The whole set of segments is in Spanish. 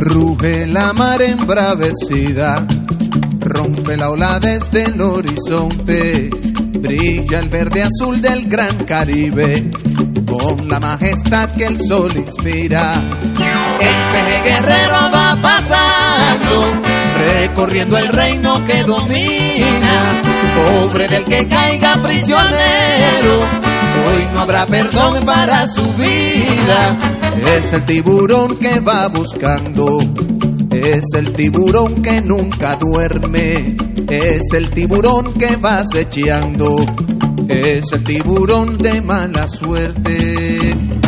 Ruge la mar embravecida, rompe la ola desde el horizonte, brilla el verde azul del gran Caribe, con la majestad que el sol inspira. El peje guerrero va pasando, recorriendo el reino que domina, pobre del que caiga prisionero, hoy no habrá perdón para su vida es el tiburón que va buscando, es el tiburón que nunca duerme, es el tiburón que va acechando, es el tiburón de mala suerte.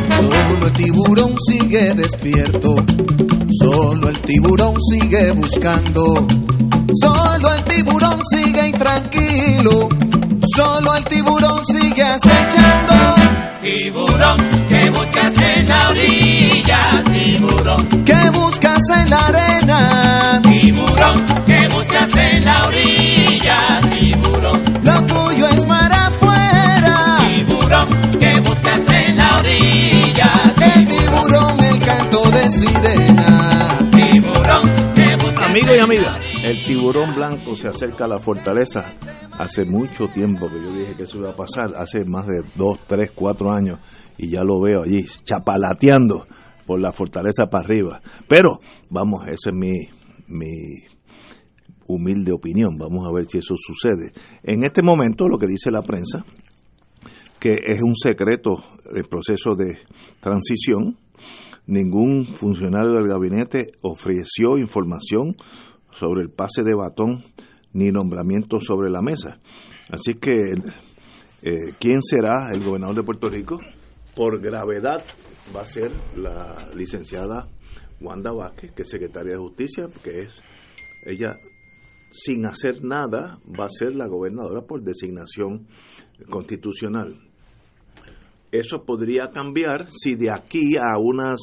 Solo el tiburón sigue despierto, solo el tiburón sigue buscando, solo el tiburón sigue intranquilo, solo el tiburón sigue acechando. Tiburón, ¿qué buscas en la orilla? Tiburón, ¿qué buscas en la arena? Tiburón, ¿qué buscas en la orilla? Tiburón, lo tuyo es mar afuera. Tiburón, ¿qué buscas en la orilla? Y amigas, el tiburón blanco se acerca a la fortaleza. Hace mucho tiempo que yo dije que eso iba a pasar, hace más de dos, tres, cuatro años, y ya lo veo allí, chapalateando por la fortaleza para arriba. Pero, vamos, esa es mi, mi humilde opinión, vamos a ver si eso sucede. En este momento, lo que dice la prensa, que es un secreto el proceso de transición, ningún funcionario del gabinete ofreció información sobre el pase de batón ni nombramiento sobre la mesa. Así que, eh, ¿quién será el gobernador de Puerto Rico? Por gravedad va a ser la licenciada Wanda Vázquez, que es secretaria de Justicia, que es ella, sin hacer nada, va a ser la gobernadora por designación constitucional. Eso podría cambiar si de aquí a unas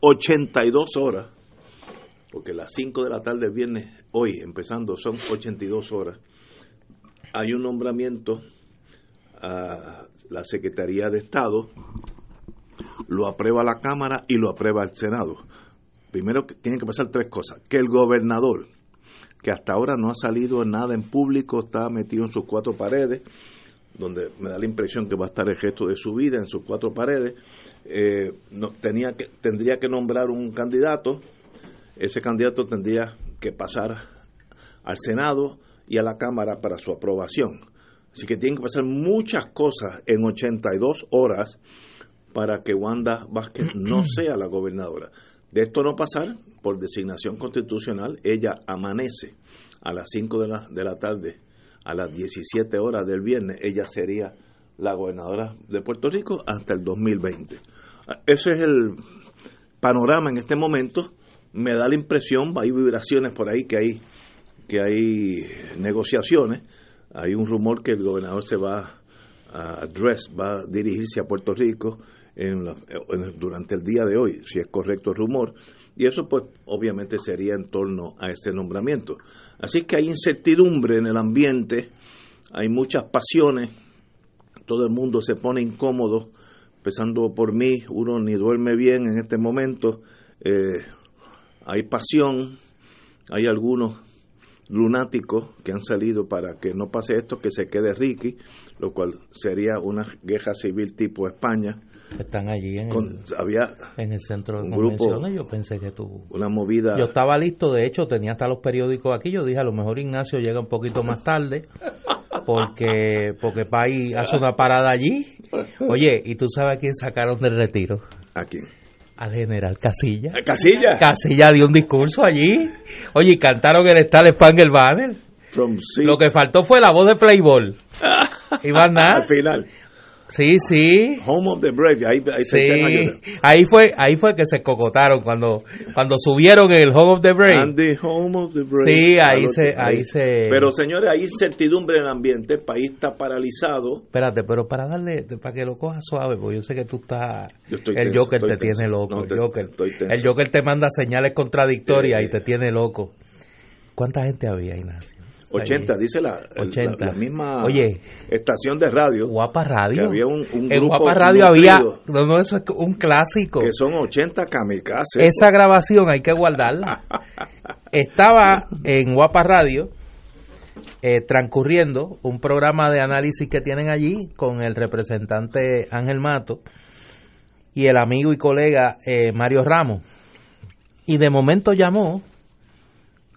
82 horas, porque las 5 de la tarde del viernes, hoy empezando, son 82 horas, hay un nombramiento a la Secretaría de Estado, lo aprueba la Cámara y lo aprueba el Senado. Primero tienen que pasar tres cosas. Que el gobernador, que hasta ahora no ha salido nada en público, está metido en sus cuatro paredes, donde me da la impresión que va a estar el gesto de su vida en sus cuatro paredes, eh, no, tenía que, tendría que nombrar un candidato, ese candidato tendría que pasar al Senado y a la Cámara para su aprobación. Así que tienen que pasar muchas cosas en 82 horas para que Wanda Vázquez no sea la gobernadora. De esto no pasar, por designación constitucional, ella amanece a las 5 de la, de la tarde a las 17 horas del viernes, ella sería la gobernadora de Puerto Rico hasta el 2020. Ese es el panorama en este momento. Me da la impresión, hay vibraciones por ahí que hay que hay negociaciones. Hay un rumor que el gobernador se va a address, va a dirigirse a Puerto Rico en durante el día de hoy, si es correcto el rumor. Y eso pues obviamente sería en torno a este nombramiento. Así que hay incertidumbre en el ambiente, hay muchas pasiones, todo el mundo se pone incómodo empezando por mí, uno ni duerme bien en este momento, eh, hay pasión, hay algunos lunáticos que han salido para que no pase esto, que se quede Ricky, lo cual sería una guerra civil tipo España. Están allí en, Con- el, había en el centro de un grupo- convenciones. Yo pensé que tú. una movida. Yo estaba listo, de hecho, tenía hasta los periódicos aquí. Yo dije, a lo mejor Ignacio llega un poquito más tarde, porque porque Pai hace una parada allí. Oye, ¿y tú sabes a quién sacaron del retiro? aquí. Al general Casilla. Casilla. Casilla dio un discurso allí. Oye, y cantaron el Star Spangled Banner. From Lo que faltó fue la voz de Playboy. Y más nada. al final. Sí, sí. Home of the Brave. Ahí, ahí se Sí, ayudando. ahí fue, ahí fue que se cocotaron cuando, cuando subieron el Home of the Brave. And the home of the brave. Sí, ahí se- ahí se- Pero señores, hay incertidumbre en el ambiente. El país está paralizado. Espérate, pero para darle, para que lo cojas suave, porque yo sé que tú estás, Yo estoy el tenso, Joker estoy te tenso. tiene loco, No, el te- Joker, el Joker te manda señales contradictorias Eh, y te tiene loco. ¿Cuánta gente había, Ignacio? 80, Ahí. dice la, el- 80. la, la misma Oye. estación de radio. Guapa Radio. Que había un- un en grupo Guapa Radio había, no, no, eso es un clásico. Que son 80 kamikazes. Esa grabación hay que guardarla. Estaba en Guapa Radio eh, transcurriendo un programa de análisis que tienen allí con el representante Ángel Mato y el amigo y colega eh, Mario Ramos. Y de momento llamó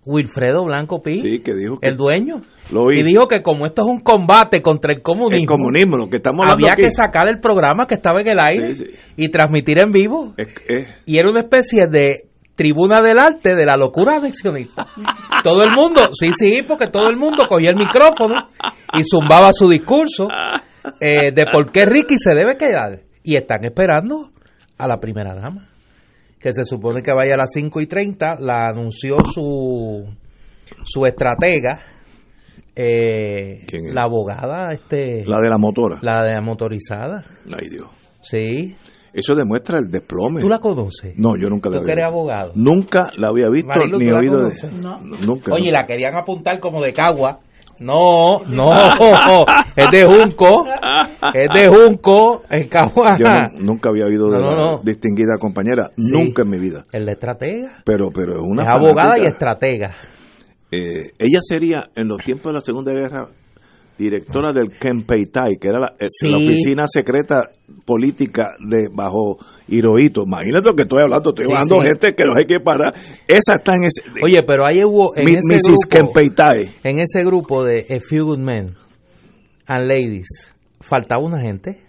Wilfredo Blanco Pi, Sí, que dijo que el dueño, Lo y dijo que como esto es un combate contra el comunismo, el comunismo, lo que estamos hablando había aquí. que sacar el programa que estaba en el aire Sí, sí. y transmitir en vivo Es- es- y era una especie de tribuna del arte de la locura anexionista. Todo el mundo, sí, sí, porque todo el mundo cogía el micrófono y zumbaba su discurso eh, de por qué Ricky se debe quedar. Y están esperando a la primera dama, que se supone que vaya a las 5 y 30, la anunció su, su estratega, eh, ¿Quién es? la abogada, este, la de la motora. la de la motorizada. Ay, Dios. Sí. Eso demuestra el desplome. ¿Tú la conoces? No, yo nunca la ¿Tú había que eres visto. abogado? Nunca la había visto Marilu, ni ¿tú oído de conoces? Nunca. Oye, nunca. la querían apuntar como de cagua. No, no, es de Junco, es de Junco, en Cagua. Yo nu- nunca había oído de No, no, la no. distinguida compañera, Sí. nunca en mi vida. El de estratega. Pero, pero es una es abogada y estratega. Eh, ella sería, en los tiempos de la Segunda Guerra, directora del Kempeitai, que era la, eh, Sí. la oficina secreta política de bajo Hirohito. Imagínate lo que estoy hablando, estoy Sí, hablando sí. gente que no hay que parar. Esa está en ese... Oye, pero ahí hubo en Mi- ese Mrs. grupo, Kempeitai. en ese grupo de A Few Good Men and Ladies, faltaba una gente.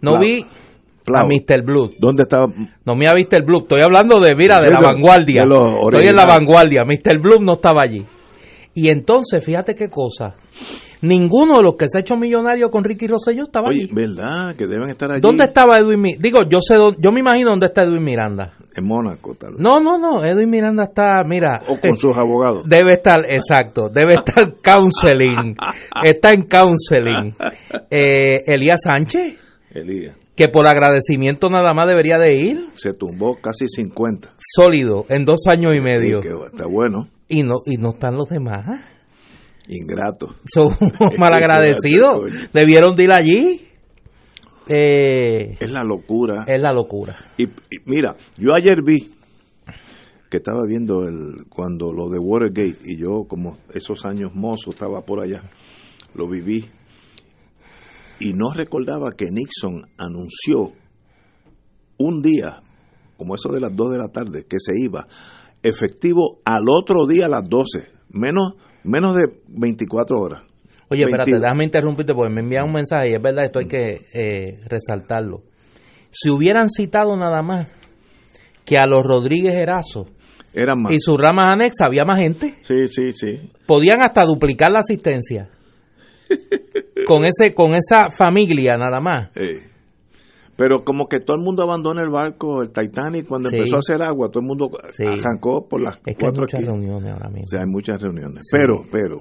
No vi Plau. a Mr. Blue. ¿Dónde estaba? No me ha visto el Bloom. Estoy hablando de, mira, de la vanguardia. los Estoy en la vanguardia. Mr. Bloom no estaba allí. Y entonces, fíjate qué cosa. Ninguno de los que se ha hecho millonario con Ricky Rosselló estaba Oye, allí. ¿verdad? Que deben estar allí. ¿Dónde estaba Edwin Miranda? Digo, yo sé, dónde- yo me imagino dónde está Edwin Miranda. En Mónaco, tal vez. No, no, no. Edwin Miranda está, mira. O con sus abogados. Debe estar, exacto, debe estar counseling. Está en counseling. Eh, Elías Sánchez, Elías. que por agradecimiento nada más debería de ir. Se tumbó casi 50. Sólido, en dos años y medio. Sí, que está bueno. Y no, y no están los demás. Ingrato. Son malagradecidos. Debieron de ir allí. Eh, Es la locura. es la locura. Y, y mira, yo ayer vi que estaba viendo el cuando lo de Watergate y yo como esos años mozo estaba por allá, lo viví y no recordaba que Nixon anunció un día, como eso de las 2 de la tarde, que se iba efectivo al otro día a las 12, menos menos de 24 horas. Oye, espérate, 22. déjame interrumpirte porque me envían un mensaje y es verdad, esto hay que eh, resaltarlo. Si hubieran citado nada más que a los Rodríguez Erazo Eran más. y sus ramas anexas, había más gente. Sí, sí, sí. Podían hasta duplicar la asistencia. Con ese con esa familia nada más. Eh, Pero como que todo el mundo abandona el barco, el Titanic, cuando Sí. empezó a hacer agua, todo el mundo Sí. arrancó por las Es que hay muchas reuniones ahora mismo. O sea, hay muchas reuniones. Sí. Pero, pero,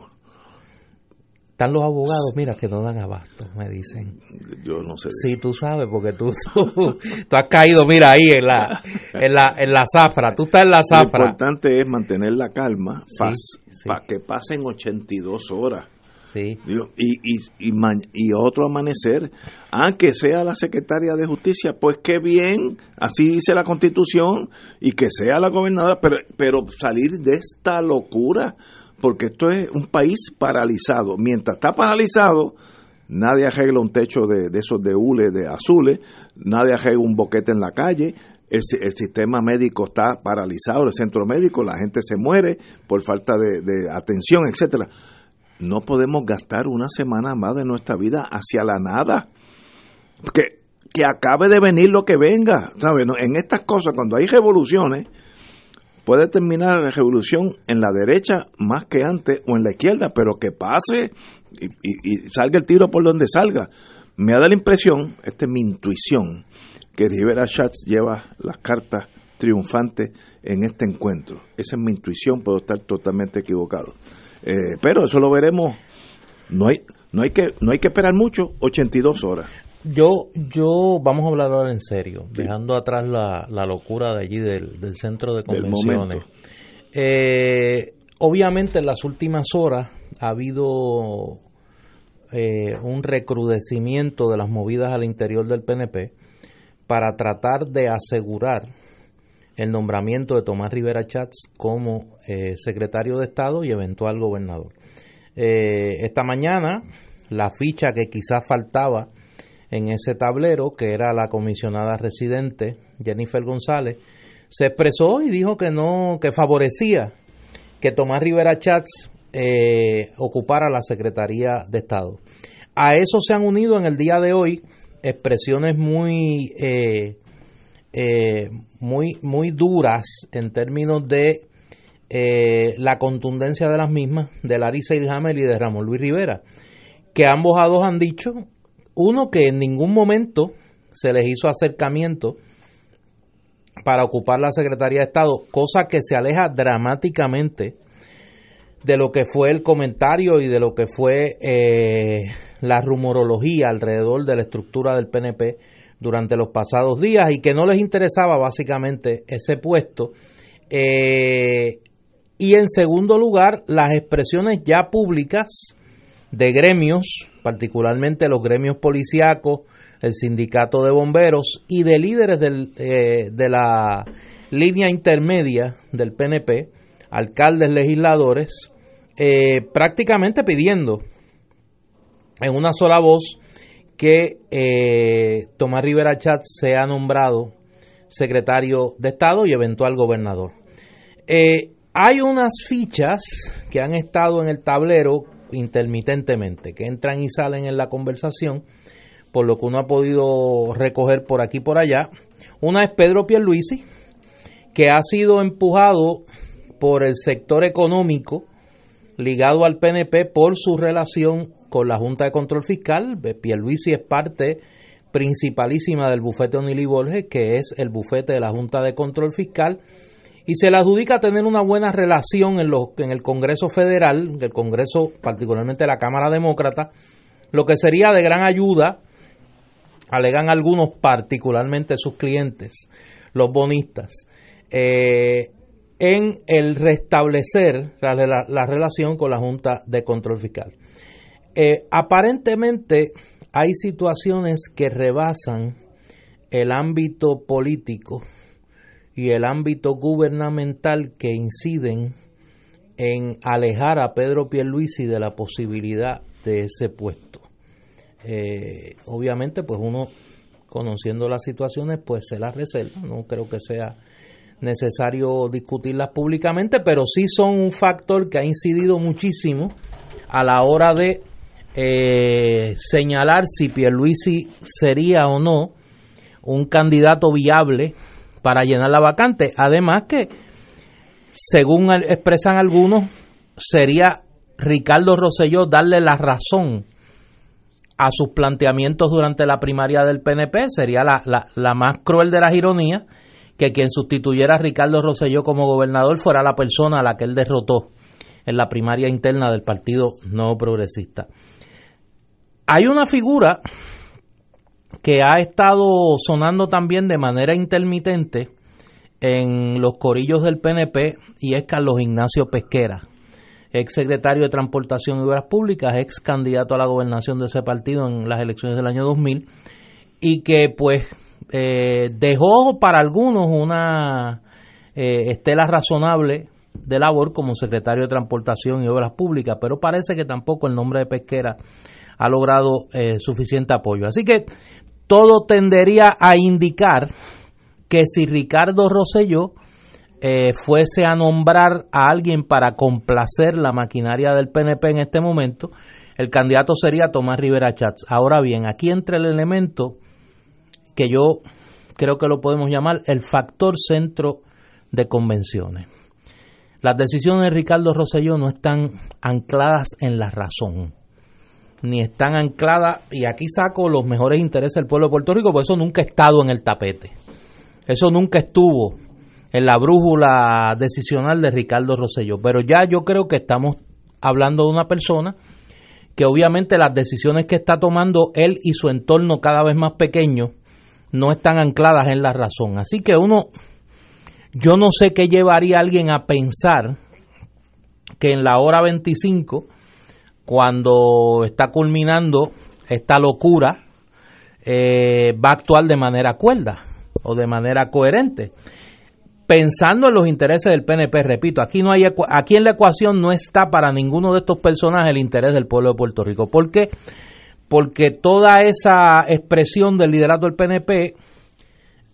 Están los abogados, mira, que no dan abasto, me dicen. yo no sé. Sí, tú sabes, porque tú, tú, tú has caído, mira, ahí en la, en la, en la zafra. Tú estás en la Lo zafra. importante es mantener la calma para que pasen 82 horas. Sí. Y, y, y, y otro amanecer, aunque sea la secretaria de justicia, pues qué bien, así dice la constitución, y que sea la gobernadora, pero, pero salir de esta locura, porque esto es un país paralizado. Mientras está paralizado, nadie arregla un techo de, de esos de hule, de azules, nadie arregla un boquete en la calle, el, el sistema médico está paralizado, el centro médico, la gente se muere por falta de atención, etcétera no podemos gastar una semana más de nuestra vida hacia la nada. Que, que acabe de venir lo que venga, ¿sabes? En estas cosas, cuando hay revoluciones, puede terminar la revolución en la derecha más que antes o en la izquierda, pero que pase y, y- y salga el tiro por donde salga. Me da la impresión, esta es mi intuición, que Rivera Schatz lleva las cartas triunfantes en este encuentro. Esa es mi intuición, puedo estar totalmente equivocado. Eh, pero eso lo veremos. No hay, no hay que, no hay que esperar mucho, 82 horas. Yo, yo, vamos a hablar ahora en serio, dejando atrás la, la locura de allí del, del centro de convenciones. Eh, obviamente en las últimas horas ha habido eh, un recrudecimiento de las movidas al interior del PNP para tratar de asegurar el nombramiento de Tomás Rivera Chats como eh, secretario de Estado y eventual gobernador. Eh, esta mañana, la ficha que quizás faltaba en ese tablero, que era la comisionada residente Jennifer González, se expresó y dijo que no, que favorecía que Tomás Rivera Chats eh, ocupara la Secretaría de Estado. A eso se han unido en el día de hoy expresiones muy eh, eh, muy muy duras en términos de eh, la contundencia de las mismas de Larissa Ilhamel y de Ramón Luis Rivera, que ambos a dos han dicho, uno que en ningún momento se les hizo acercamiento para ocupar la Secretaría de Estado, cosa que se aleja dramáticamente de lo que fue el comentario y de lo que fue eh, la rumorología alrededor de la estructura del PNP durante los pasados días y que no les interesaba básicamente ese puesto. Eh, y en segundo lugar, las expresiones ya públicas de gremios, particularmente los gremios policíacos, el sindicato de bomberos y de líderes del, eh, de la línea intermedia del PNP, alcaldes, legisladores, eh, prácticamente pidiendo en una sola voz que eh, Tomás Rivera Chat sea nombrado secretario de Estado y eventual gobernador. Eh, hay unas fichas que han estado en el tablero intermitentemente, que entran y salen en la conversación, por lo que uno ha podido recoger por aquí y por allá. Una es Pedro Pierluisi, que ha sido empujado por el sector económico ligado al PNP por su relación con la Junta de Control Fiscal. Pierluisi es parte principalísima del bufete Onili Borges, que es el bufete de la Junta de Control Fiscal, y se le adjudica tener una buena relación en, el Congreso Federal, el Congreso, particularmente la Cámara Demócrata, lo que sería de gran ayuda, alegan algunos, particularmente sus clientes, los bonistas, eh, en el restablecer la, relación con la Junta de Control Fiscal. Eh, aparentemente hay situaciones que rebasan el ámbito político y el ámbito gubernamental que inciden en alejar a Pedro Pierluisi de la posibilidad de ese puesto. Eh, obviamente, pues uno conociendo las situaciones, pues se las reserva. No creo que sea necesario discutirlas públicamente, pero sí son un factor que ha incidido muchísimo a la hora de eh, señalar si Pierluisi sería o no un candidato viable para llenar la vacante. Además que, según expresan algunos, sería Ricardo Rosselló darle la razón a sus planteamientos durante la primaria del PNP. Sería la, la, la más cruel de las ironías que quien sustituyera a Ricardo Rosselló como gobernador fuera la persona a la que él derrotó en la primaria interna del Partido No Progresista. Hay una figura que ha estado sonando también de manera intermitente en los corillos del PNP y es Carlos Ignacio Pesquera. ex secretario de Transportación y Obras Públicas, ex candidato a la gobernación de ese partido en las elecciones del año 2000, y que pues eh, dejó para algunos una eh, estela razonable de labor como secretario de Transportación y Obras Públicas, pero parece que tampoco el nombre de Pesquera ha logrado eh, suficiente apoyo. Así que todo tendería a indicar que si Ricardo Rosselló eh, fuese a nombrar a alguien para complacer la maquinaria del PNP en este momento, el candidato sería Tomás Rivera Chats. Ahora bien, aquí entra el elemento que yo creo que lo podemos llamar el factor centro de convenciones. Las decisiones de Ricardo Rosselló no están ancladas en la razón, ni están ancladas, y aquí saco los mejores intereses del pueblo de Puerto Rico, porque eso nunca ha estado en el tapete. Eso nunca estuvo en la brújula decisional de Ricardo Rosselló. Pero ya yo creo que estamos hablando de una persona que obviamente las decisiones que está tomando él y su entorno cada vez más pequeño no están ancladas en la razón. Así que uno, yo no sé qué llevaría a alguien a pensar que en la hora 25, cuando está culminando esta locura, eh, va a actuar de manera cuerda o de manera coherente. Pensando en los intereses del PNP, repito, aquí no hay aquí en la ecuación no está para ninguno de estos personajes el interés del pueblo de Puerto Rico. ¿Por qué? Porque toda esa expresión del liderato del PNP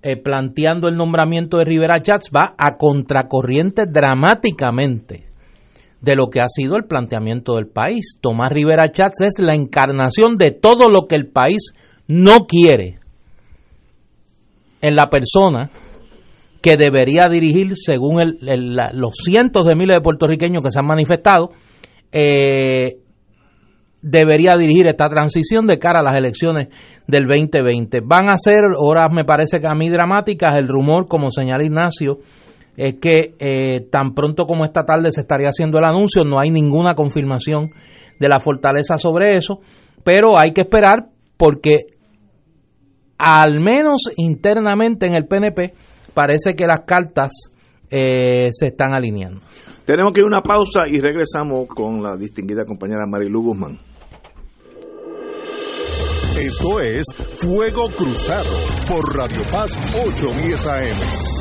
eh, planteando el nombramiento de Rivera Chats va a contracorriente dramáticamente de lo que ha sido el planteamiento del país. Tomás Rivera Chats es la encarnación de todo lo que el país no quiere en la persona que debería dirigir, según los cientos de miles de puertorriqueños que se han manifestado, eh, debería dirigir esta transición de cara a las elecciones del 2020. Van a ser horas, me parece que a mí dramáticas, el rumor, como señala Ignacio, es que eh, tan pronto como esta tarde se estaría haciendo el anuncio, no hay ninguna confirmación de la fortaleza sobre eso, pero hay que esperar porque al menos internamente en el PNP parece que las cartas eh, se están alineando. Tenemos que ir a una pausa y regresamos con la distinguida compañera Marilu Guzmán. Esto es Fuego Cruzado por Radio Paz 810 AM.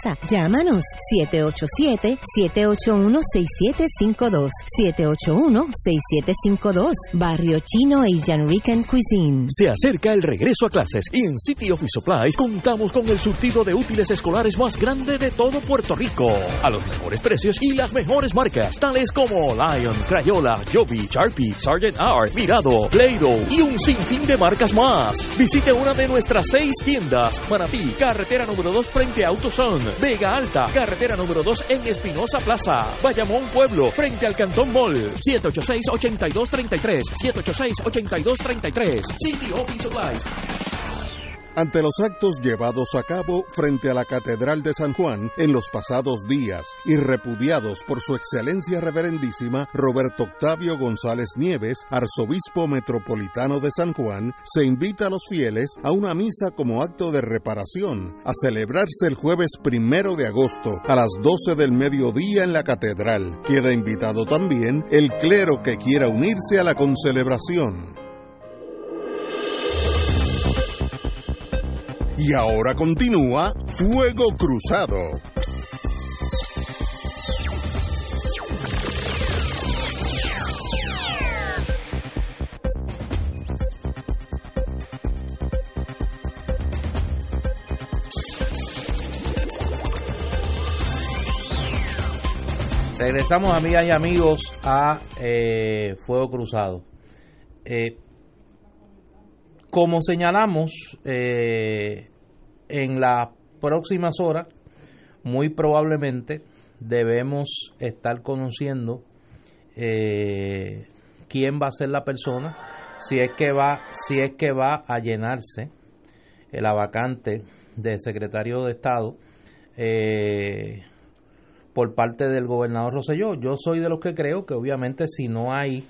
Llámanos 787-781-6752. 781-6752. Barrio Chino Asian Rican Cuisine. Se acerca el regreso a clases y en City Office Supplies contamos con el surtido de útiles escolares más grande de todo Puerto Rico. A los mejores precios y las mejores marcas, tales como Lion, Crayola, Joby, Sharpie, Sargent Art, Mirado, Play-Doh y un sinfín de marcas más. Visite una de nuestras seis tiendas. Manatí, carretera número 2 frente a AutoZone. Vega Alta, carretera número 2 en Espinosa Plaza. Bayamón Pueblo, frente al Cantón Mall. 786-8233. 786-8233. City Office Supplies. Ante los actos llevados a cabo frente a la Catedral de San Juan en los pasados días y repudiados por su excelencia reverendísima Roberto Octavio González Nieves, arzobispo metropolitano de San Juan, se invita a los fieles a una misa como acto de reparación a celebrarse el jueves primero de agosto a las 12 del mediodía en la catedral. Queda invitado también el clero que quiera unirse a la concelebración. Y ahora continúa Fuego Cruzado. Regresamos, amigas y amigos, a eh, Fuego Cruzado. Eh, como señalamos, eh, en las próximas horas, muy probablemente debemos estar conociendo quién va a ser la persona, si es que va, si es que va a llenarse la vacante de secretario de Estado. Eh, por parte del gobernador Roselló. Yo soy de los que creo que obviamente si no hay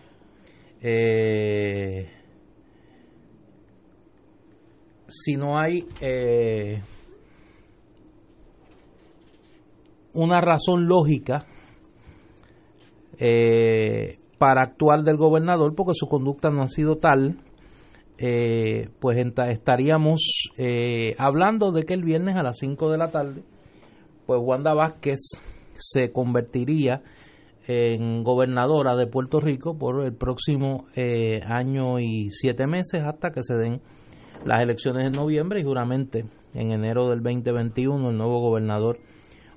eh, si no hay eh, una razón lógica eh, para actuar del gobernador porque su conducta no ha sido tal pues estaríamos hablando de que el viernes a las 5 de la tarde pues Wanda Vázquez se convertiría en gobernadora de Puerto Rico por el próximo eh, año y siete meses hasta que se den las elecciones en noviembre y juramente en enero del 2021 el nuevo gobernador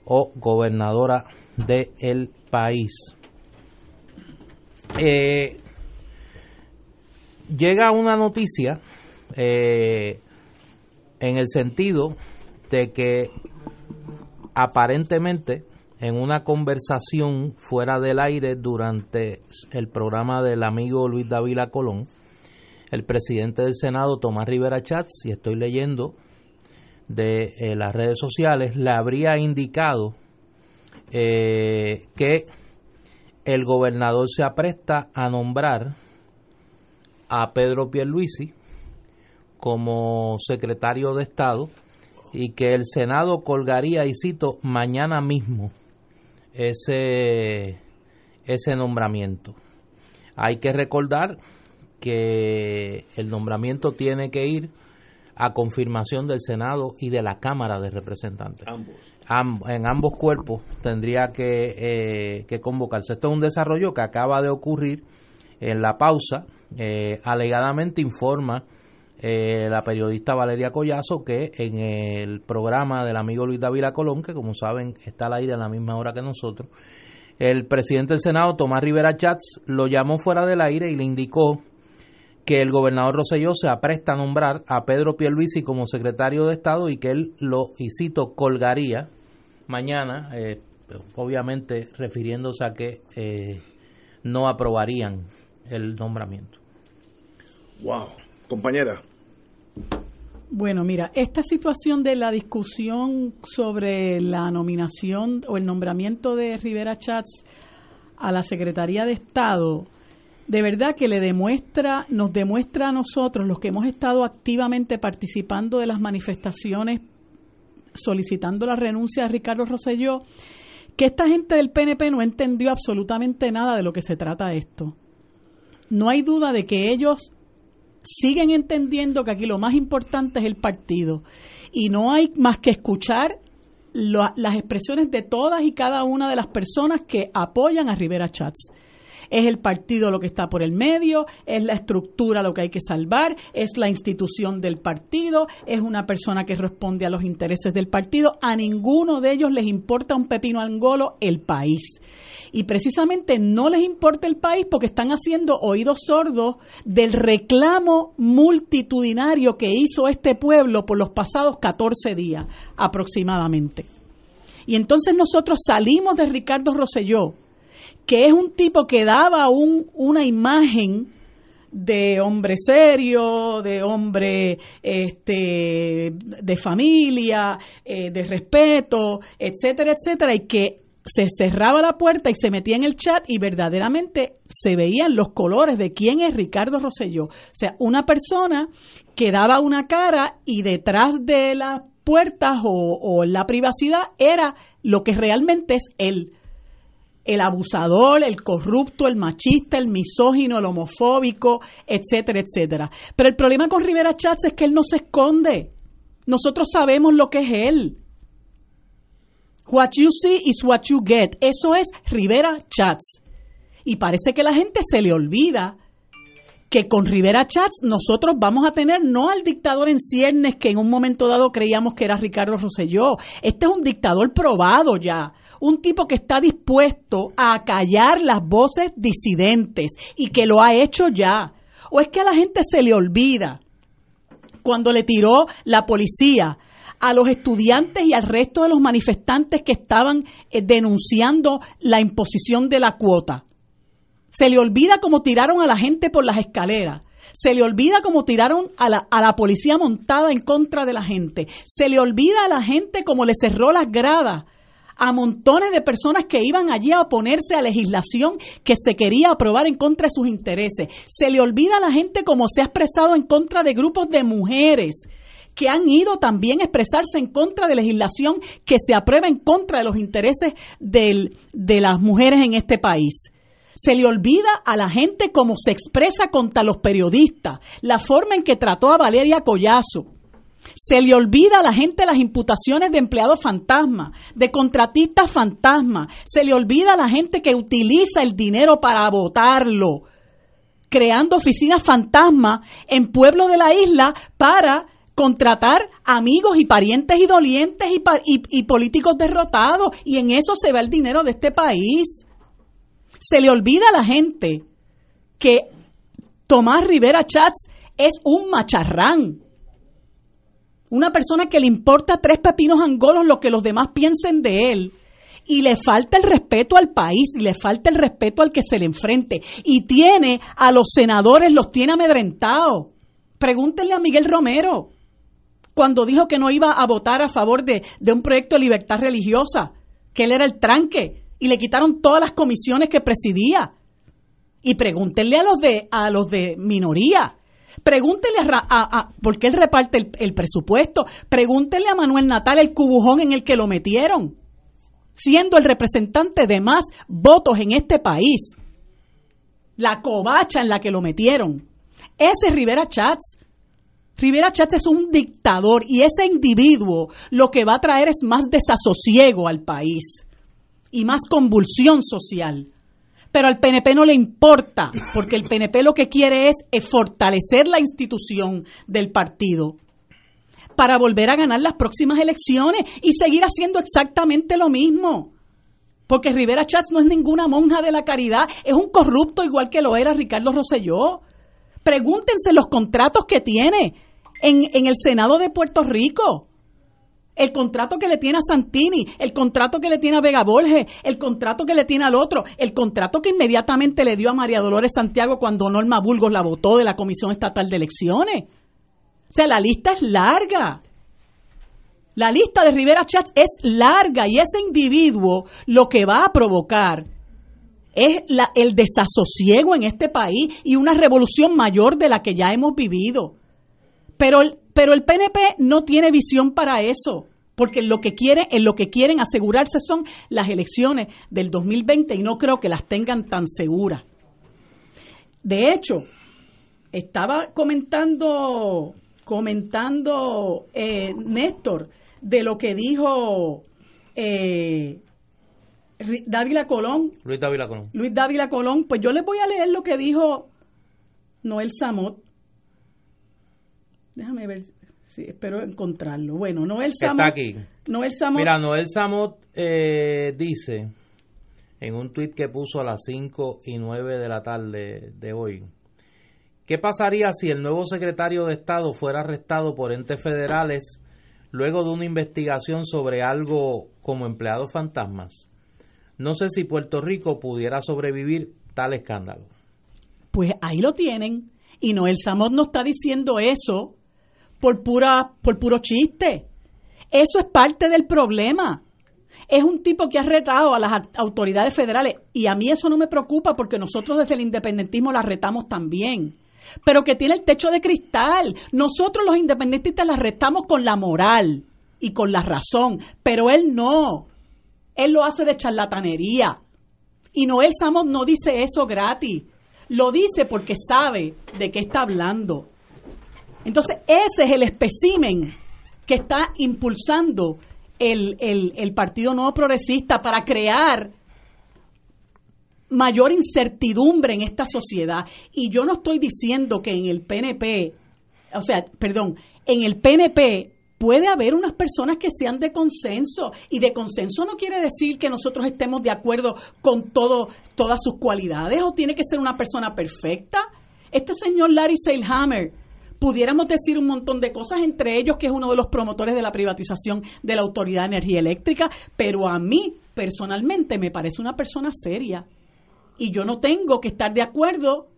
o gobernadora del país. Eh, llega una noticia eh, en el sentido de que aparentemente en una conversación fuera del aire durante el programa del amigo Luis Davila Colón, el presidente del Senado, Tomás Rivera Chats, y estoy leyendo de eh, las redes sociales, le habría indicado eh, que el gobernador se apresta a nombrar a Pedro Pierluisi como secretario de Estado y que el Senado colgaría, y cito, mañana mismo ese, ese nombramiento. Hay que recordar que el nombramiento tiene que ir a confirmación del Senado y de la Cámara de Representantes. Ambos. en ambos cuerpos tendría que, eh, que, convocarse. Esto es un desarrollo que acaba de ocurrir en la pausa. Eh, alegadamente informa eh, la periodista Valeria Collazo que en el programa del amigo Luis David Colón, que como saben está al aire a la misma hora que nosotros, el presidente del Senado, Tomás Rivera Chats, lo llamó fuera del aire y le indicó que el gobernador Roselló se apresta a nombrar a Pedro Pierluisi como secretario de Estado y que él lo, y cito, colgaría mañana, eh, obviamente refiriéndose a que eh, no aprobarían el nombramiento. Wow, compañera. Bueno, mira, esta situación de la discusión sobre la nominación o el nombramiento de Rivera Chats a la Secretaría de Estado, de verdad que le demuestra, nos demuestra a nosotros, los que hemos estado activamente participando de las manifestaciones solicitando la renuncia de Ricardo Rosselló, que esta gente del PNP no entendió absolutamente nada de lo que se trata esto. No hay duda de que ellos siguen entendiendo que aquí lo más importante es el partido y no hay más que escuchar las expresiones de todas y cada una de las personas que apoyan a Rivera Chats. Es el partido lo que está por el medio, es la estructura lo que hay que salvar, es la institución del partido, es una persona que responde a los intereses del partido. A ninguno de ellos les importa un pepino angolo el país y precisamente no les importa el país porque están haciendo oídos sordos del reclamo multitudinario que hizo este pueblo por los pasados 14 días aproximadamente. Y entonces nosotros salimos de Ricardo Rosselló, que es un tipo que daba un, una imagen de hombre serio, de hombre este, de familia, eh, de respeto, etcétera, etcétera, y que se cerraba la puerta y se metía en el chat y verdaderamente se veían los colores de quién es Ricardo Rosselló. O sea, una persona que daba una cara y detrás de las puertas o, o la privacidad era lo que realmente es él. El abusador, el corrupto, el machista, el misógino, el homofóbico, etcétera, etcétera. Pero el problema con Rivera Chats es que él no se esconde Nosotros sabemos lo que es él. What you see is what you get. Eso es Rivera Chats. Y parece que la gente se le olvida que con Rivera Chats nosotros vamos a tener no al dictador en ciernes que en un momento dado creíamos que era Ricardo Rosselló. Este es un dictador probado ya. Un tipo que está dispuesto a callar las voces disidentes y que lo ha hecho ya. ¿O es que a la gente se le olvida cuando le tiró la policía a los estudiantes y al resto de los manifestantes que estaban eh, denunciando la imposición de la cuota? Se le olvida cómo tiraron a la gente por las escaleras. Se le olvida cómo tiraron a la, a la policía montada en contra de la gente. Se le olvida a la gente cómo le cerró las gradas a montones de personas que iban allí a oponerse a legislación que se quería aprobar en contra de sus intereses. Se le olvida a la gente cómo se ha expresado en contra de grupos de mujeres que han ido también a expresarse en contra de legislación que se aprueba en contra de los intereses de las mujeres en este país. Se le olvida a la gente cómo se expresa contra los periodistas, la forma en que trató a Valeria Collazo. Se le olvida a la gente las imputaciones de empleados fantasma, de contratistas fantasma. Se le olvida a la gente que utiliza el dinero para votarlo, creando oficinas fantasma en pueblos de la isla para contratar amigos y parientes y dolientes y, y políticos derrotados. Y en eso se va el dinero de este país. Se le olvida a la gente que Tomás Rivera Chats es un macharrán. Una persona que le importa tres pepinos angolos lo que los demás piensen de él. Y le falta el respeto al país, y le falta el respeto al que se le enfrente. Y tiene a los senadores, los tiene amedrentados. Pregúntenle a Miguel Romero, cuando dijo que no iba a votar a favor de, de un proyecto de libertad religiosa, que él era el tranque y le quitaron todas las comisiones que presidía. Y pregúntenle a los de, a los de minoría. Pregúntenle a, a, por qué él reparte el, el, presupuesto. Pregúntenle a Manuel Natal el cubujón en el que lo metieron, siendo el representante de más votos en este país. La covacha en la que lo metieron. Ese es Rivera Chats. Rivera Chats es un dictador y ese individuo lo que va a traer es más desasosiego al país y más convulsión social. Pero al PNP no le importa, porque el PNP lo que quiere es, fortalecer la institución del partido para volver a ganar las próximas elecciones y seguir haciendo exactamente lo mismo. Porque Rivera Chats no es ninguna monja de la caridad, es un corrupto igual que lo era Ricardo Rosselló. Pregúntense los contratos que tiene en, en el Senado de Puerto Rico el contrato que le tiene a Santini, el contrato que le tiene a Vega Borges, el contrato que le tiene al otro, el contrato que inmediatamente le dio a María Dolores Santiago cuando Norma Burgos la votó de la Comisión Estatal de Elecciones. O sea, la lista es larga. La lista de Rivera Chats es larga y ese individuo lo que va a provocar es el desasosiego en este país y una revolución mayor de la que ya hemos vivido. Pero el, pero el PNP no tiene visión para eso, porque lo que quiere, en lo que quieren asegurarse son las elecciones del 2020 y no creo que las tengan tan seguras. De hecho, estaba comentando, comentando eh, Néstor de lo que dijo eh, Dávila Colón. Luis Dávila Colón. Luis Dávila Colón, pues yo les voy a leer lo que dijo Noel Samot Déjame ver, si espero encontrarlo. Bueno, Noel Samot. Está aquí. Noel Samot. Mira, Noel Samot eh, dice en un tuit que puso a las 5 y 9 de la tarde de hoy. ¿Qué pasaría si el nuevo secretario de Estado fuera arrestado por entes federales luego de una investigación sobre algo como empleados fantasmas? No sé si Puerto Rico pudiera sobrevivir tal escándalo. Pues ahí lo tienen. Y Noel Samot no está diciendo eso por, pura, por puro chiste. Eso es parte del problema. Es un tipo que ha retado a las autoridades federales y a mí eso no me preocupa porque nosotros desde el independentismo las retamos también. Pero que tiene el techo de cristal. Nosotros los independentistas las retamos con la moral y con la razón, pero él no. Él lo hace de charlatanería. Y Noel Samos no dice eso gratis. Lo dice porque sabe de qué está hablando. Entonces, ese es el espécimen que está impulsando el, el, el Partido Nuevo Progresista para crear mayor incertidumbre en esta sociedad. Y yo no estoy diciendo que en el PNP, o sea, perdón, en el PNP puede haber unas personas que sean de consenso y de consenso no quiere decir que nosotros estemos de acuerdo con todo todas sus cualidades o tiene que ser una persona perfecta. Este señor Larry Seilhammer, pudiéramos decir un montón de cosas, entre ellos que es uno de los promotores de la privatización de la Autoridad de Energía Eléctrica, pero a mí personalmente me parece una persona seria y yo no tengo que estar de acuerdo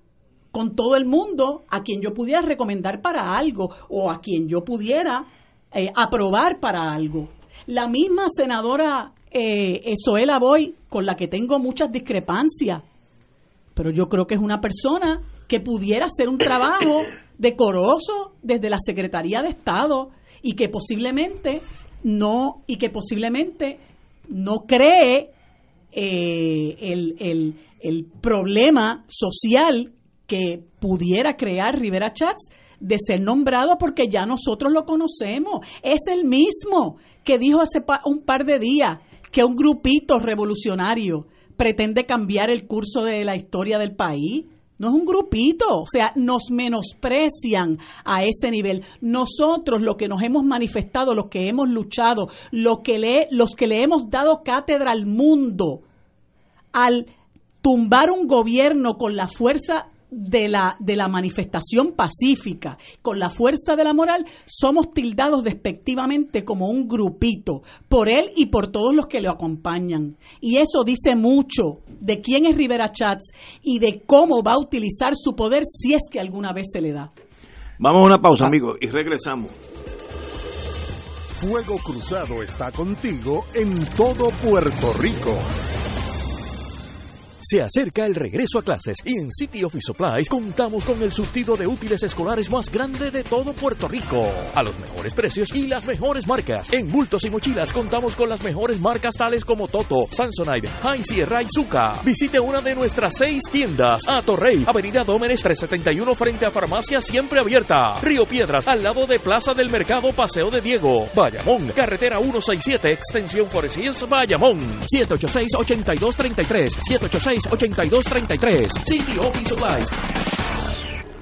con todo el mundo a quien yo pudiera recomendar para algo o a quien yo pudiera eh, aprobar para algo. La misma senadora eh, Zoela Boy, con la que tengo muchas discrepancias, pero yo creo que es una persona que pudiera hacer un trabajo decoroso desde la Secretaría de Estado y que posiblemente no y que posiblemente no cree eh, el, el, el problema social que pudiera crear Rivera Chats de ser nombrado porque ya nosotros lo conocemos. Es el mismo que dijo hace un par de días que un grupito revolucionario pretende cambiar el curso de la historia del país. No es un grupito, o sea, nos menosprecian a ese nivel. Nosotros, lo que nos hemos manifestado, los que hemos luchado, lo que le, los que le hemos dado cátedra al mundo, al tumbar un gobierno con la fuerza de la, de la manifestación pacífica, con la fuerza de la moral, somos tildados despectivamente como un grupito, por él y por todos los que lo acompañan. Y eso dice mucho de quién es Rivera Chats y de cómo va a utilizar su poder si es que alguna vez se le da. Vamos a una pausa, amigos, y regresamos. Fuego Cruzado está contigo en todo Puerto Rico. Se acerca el regreso a clases y en City Office Supplies contamos con el surtido de útiles escolares más grande de todo Puerto Rico. A los mejores precios y las mejores marcas. En bultos y mochilas contamos con las mejores marcas tales como Toto, Samsonite, High Sierra y Zuka. Visite una de nuestras seis tiendas. A Torrey, Avenida Dómenes 371 frente a Farmacia Siempre Abierta. Río Piedras, al lado de Plaza del Mercado Paseo de Diego. Bayamón, Carretera 167, Extensión Forest Hills, Bayamón. 786-8233. 786 8233 City Office Supplies.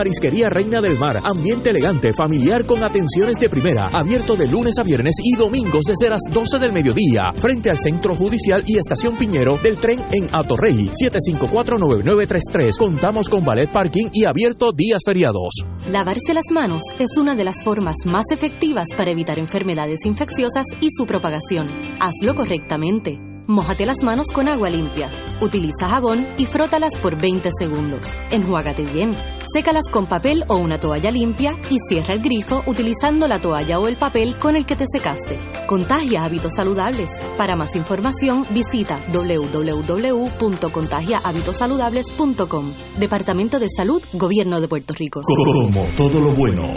Marisquería Reina del Mar, ambiente elegante, familiar con atenciones de primera, abierto de lunes a viernes y domingos desde las 12 del mediodía, frente al Centro Judicial y Estación Piñero del tren en Atorrey, 754-9933. Contamos con ballet parking y abierto días feriados. Lavarse las manos es una de las formas más efectivas para evitar enfermedades infecciosas y su propagación. Hazlo correctamente. Mójate las manos con agua limpia. Utiliza jabón y frótalas por 20 segundos. Enjuágate bien. Sécalas con papel o una toalla limpia y cierra el grifo utilizando la toalla o el papel con el que te secaste. Contagia hábitos saludables. Para más información visita www.contagiahabitosaludables.com. Departamento de Salud, Gobierno de Puerto Rico. Como todo lo bueno,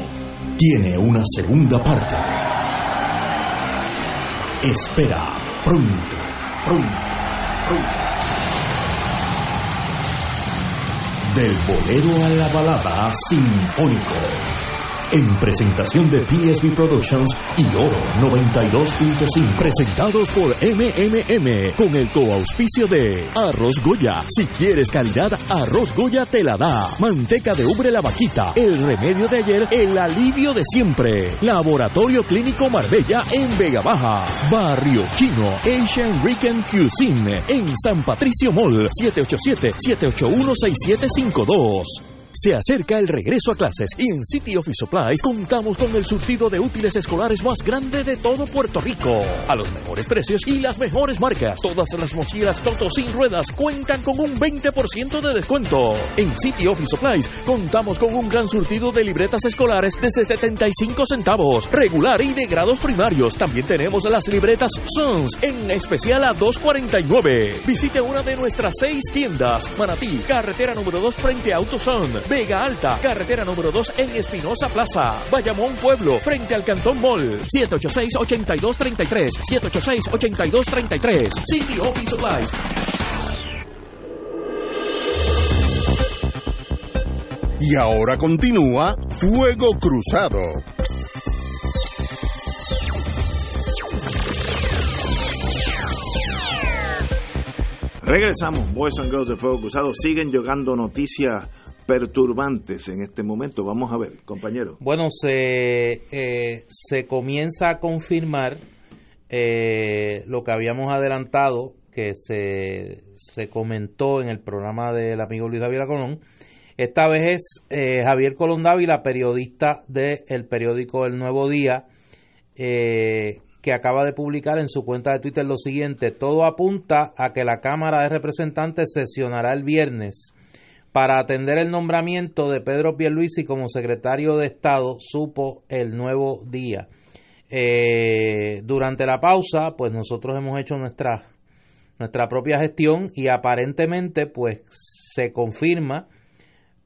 tiene una segunda parte. Espera pronto. Del bolero a la balada sinfónico en presentación de PSB Productions y Oro 92.5. Presentados por MMM con el coauspicio de Arroz Goya. Si quieres calidad, Arroz Goya te la da. Manteca de ubre la vaquita. El remedio de ayer, el alivio de siempre. Laboratorio Clínico Marbella en Vega Baja. Barrio Chino Asian Rican Cuisine en San Patricio Mall 787 781 6752. Se acerca el regreso a clases y en City Office Supplies contamos con el surtido de útiles escolares más grande de todo Puerto Rico. A los mejores precios y las mejores marcas. Todas las mochilas Toto sin ruedas cuentan con un 20% de descuento. En City Office Supplies contamos con un gran surtido de libretas escolares desde 75 centavos, regular y de grados primarios. También tenemos las libretas Sons en especial a 2.49. Visite una de nuestras seis tiendas. Manatí, carretera número 2 frente a AutoZone. Vega Alta, carretera número 2 en Espinosa Plaza. Bayamón Pueblo, frente al Cantón Mall. 786-8233. 786-8233. City Office Supplies. Y ahora continúa Fuego Cruzado. Regresamos, Boys and Girls de Fuego Cruzado. Siguen llegando noticias perturbantes en este momento. Vamos a ver, compañero. Bueno, se, eh, se comienza a confirmar eh, lo que habíamos adelantado, que se, se comentó en el programa del amigo Luis David Colón. Esta vez es eh, Javier Colón Dávila, periodista del periódico El Nuevo Día, eh, que acaba de publicar en su cuenta de Twitter lo siguiente, todo apunta a que la Cámara de Representantes sesionará el viernes para atender el nombramiento de Pedro Pierluisi como secretario de Estado, supo el nuevo día. Eh, durante la pausa, pues nosotros hemos hecho nuestra, nuestra propia gestión y aparentemente pues se confirma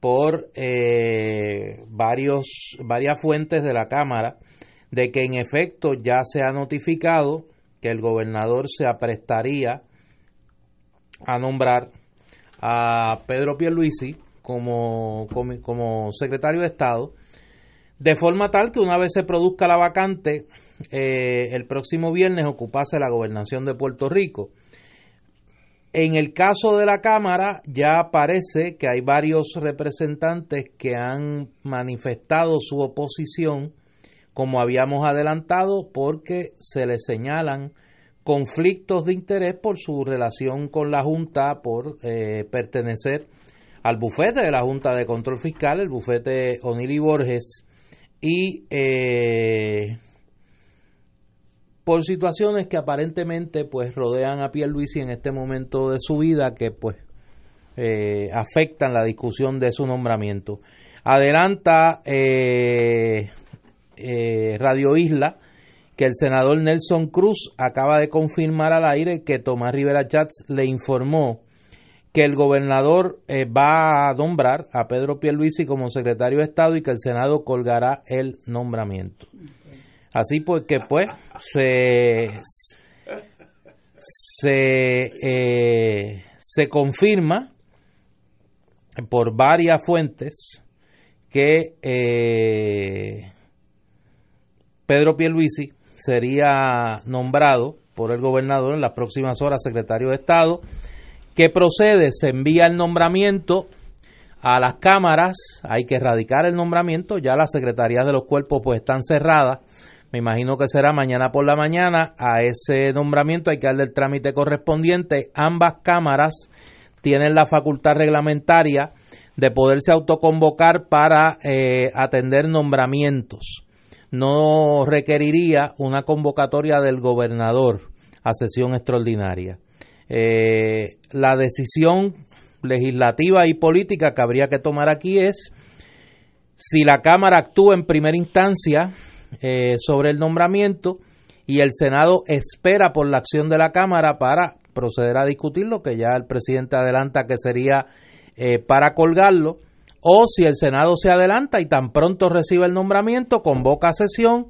por eh, varios, varias fuentes de la Cámara de que en efecto ya se ha notificado que el gobernador se aprestaría a nombrar a Pedro Pierluisi como, como, secretario de Estado, de forma tal que una vez se produzca la vacante, eh, el próximo viernes ocupase la gobernación de Puerto Rico. En el caso de la Cámara ya parece que hay varios representantes que han manifestado su oposición, como habíamos adelantado, porque se les señalan conflictos de interés por su relación con la Junta, por eh, pertenecer al bufete de la Junta de Control Fiscal, el bufete Onili Borges, y eh, por situaciones que aparentemente pues rodean a Pierluisi en este momento de su vida que pues eh, afectan la discusión de su nombramiento. Adelanta Radio Isla que el senador Nelson Cruz acaba de confirmar al aire que Tomás Rivera Chats le informó que el gobernador va a nombrar a Pedro Pierluisi como secretario de Estado y que el Senado colgará el nombramiento. Así pues que pues se, se, eh, se confirma por varias fuentes que eh, Pedro Pierluisi sería nombrado por el gobernador en las próximas horas secretario de Estado. que procede? Se envía el nombramiento a las cámaras, hay que erradicar el nombramiento, ya las secretarías de los cuerpos pues están cerradas me imagino que será mañana por la mañana. A ese nombramiento hay que darle el trámite correspondiente. Ambas cámaras tienen la facultad reglamentaria de poderse autoconvocar para eh, atender nombramientos. No requeriría una convocatoria del gobernador a sesión extraordinaria. Eh, la decisión legislativa y política que habría que tomar aquí es si la Cámara actúa en primera instancia eh, sobre el nombramiento y el Senado espera por la acción de la Cámara para proceder a discutirlo, que ya el presidente adelanta que sería eh, para colgarlo, o si el Senado se adelanta y tan pronto recibe el nombramiento, convoca sesión,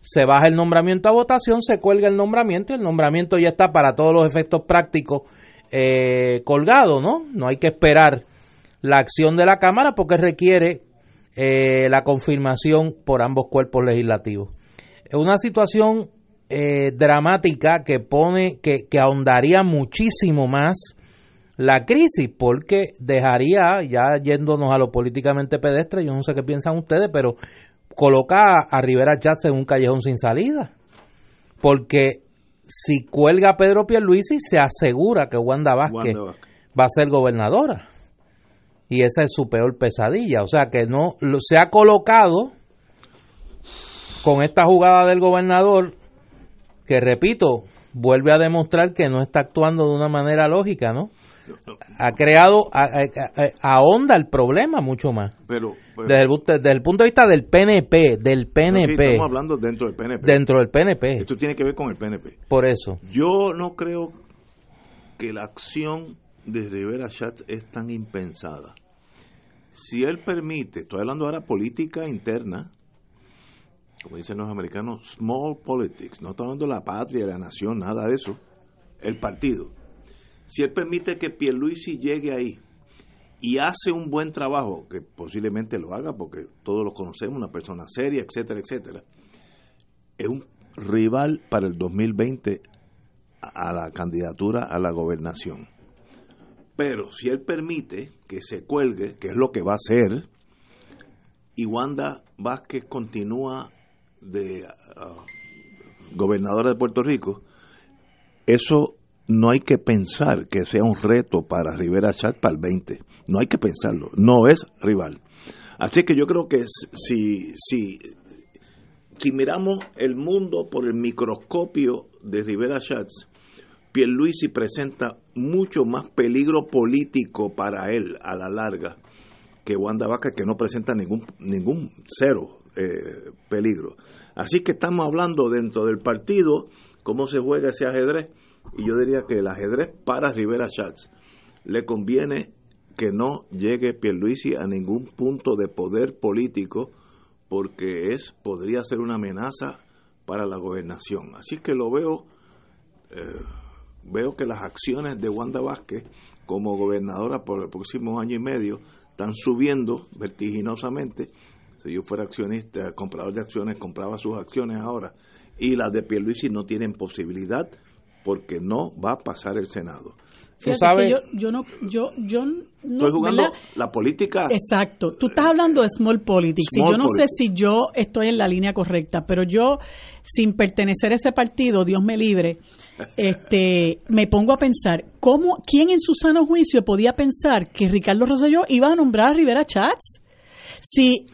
se baja el nombramiento a votación, se cuelga el nombramiento y el nombramiento ya está para todos los efectos prácticos eh, colgado, ¿no? No hay que esperar la acción de la Cámara porque requiere eh, la confirmación por ambos cuerpos legislativos. Es una situación eh, dramática que pone, que, que ahondaría muchísimo más la crisis, porque dejaría, ya yéndonos a lo políticamente pedestre, yo no sé qué piensan ustedes, pero coloca a Rivera Chats en un callejón sin salida. Porque si cuelga a Pedro Pierluisi, se asegura que Wanda Vázquez va a ser gobernadora. y esa es su peor pesadilla. O sea que no lo, se ha colocado con esta jugada del gobernador que repito vuelve a demostrar que no está actuando de una manera lógica, ¿no? Ha creado, ahonda el problema mucho más. Pero, desde, el, desde, el, punto de vista del PNP, del PNP. estamos hablando dentro del PNP. Dentro del PNP. Esto tiene que ver con el PNP. Por eso. Yo no creo que la acción de Rivera Schatz es tan impensada. Si él permite, estoy hablando ahora política interna, como dicen los americanos, small politics, no estoy hablando de la patria, de la nación, nada de eso, el partido. Si él permite que Pierluisi llegue ahí y hace un buen trabajo, que posiblemente lo haga porque todos lo conocemos, una persona seria, etcétera, etcétera, es un rival para el 2020 a la candidatura a la gobernación. Pero si él permite que se cuelgue, que es lo que va a hacer, y Wanda Vázquez continúa de uh, gobernadora de Puerto Rico, eso no hay que pensar que sea un reto para Rivera Chat para el 20. No hay que pensarlo. No es rival. Así que yo creo que si, si, si miramos el mundo por el microscopio de Rivera Schatz, Pierluisi presenta mucho más peligro político para él a la larga que Wanda Vaca, que no presenta ningún, ningún cero eh, peligro. Así que estamos hablando dentro del partido, cómo se juega ese ajedrez, y yo diría que el ajedrez para Rivera Schatz le conviene que no llegue Pierluisi a ningún punto de poder político porque es podría ser una amenaza para la gobernación. Así que lo veo eh, veo que las acciones de Wanda Vázquez como gobernadora por el próximo año y medio están subiendo vertiginosamente. Si yo fuera accionista, comprador de acciones, compraba sus acciones ahora. Y las de Pierluisi no tienen posibilidad porque no va a pasar el Senado. sabes? yo, no, yo, yo no, Estoy jugando la política. Exacto. Tú estás hablando de small politics y yo no sé si yo estoy en la línea correcta, pero yo, sin pertenecer a ese partido, Dios me libre, este, me pongo a pensar, ¿cómo, ¿quién en su sano juicio podía pensar que Ricardo Rosselló iba a nombrar a Rivera Chats? Si,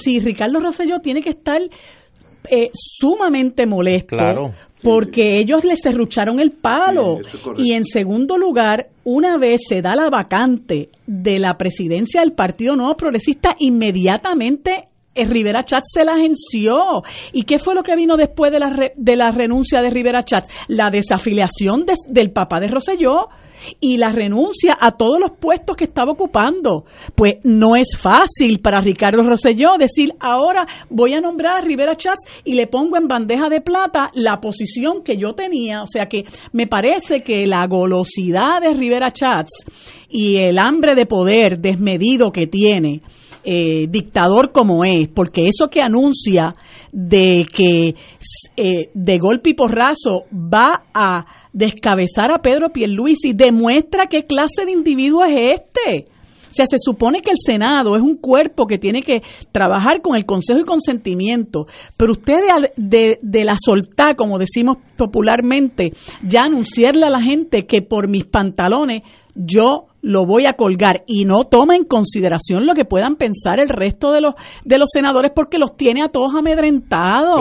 si Ricardo Rosselló tiene que estar eh, sumamente molesto porque ellos le cerrucharon el palo. y en segundo lugar, una vez se da la vacante de la presidencia del Partido Nuevo Progresista, inmediatamente Rivera Chats se la agenció. ¿Y qué fue lo que vino después de la, de la renuncia de Rivera Chats? La desafiliación del papá de Roselló y la renuncia a todos los puestos que estaba ocupando. Pues no es fácil para Ricardo Rosselló decir ahora voy a nombrar a Rivera Chats y le pongo en bandeja de plata la posición que yo tenía. O sea que me parece que la golosidad de Rivera Chats y el hambre de poder desmedido que tiene eh, dictador como es, porque eso que anuncia de que eh, de golpe y porrazo va a descabezar a Pedro Pierluisi demuestra qué clase de individuo es este. O sea, se supone que el Senado es un cuerpo que tiene que trabajar con el consejo y consentimiento, pero usted de, de, la soltar, como decimos popularmente, ya anunciarle a la gente que por mis pantalones yo lo voy a colgar y no toma en consideración lo que puedan pensar el resto de los de los senadores porque los tiene a todos amedrentados.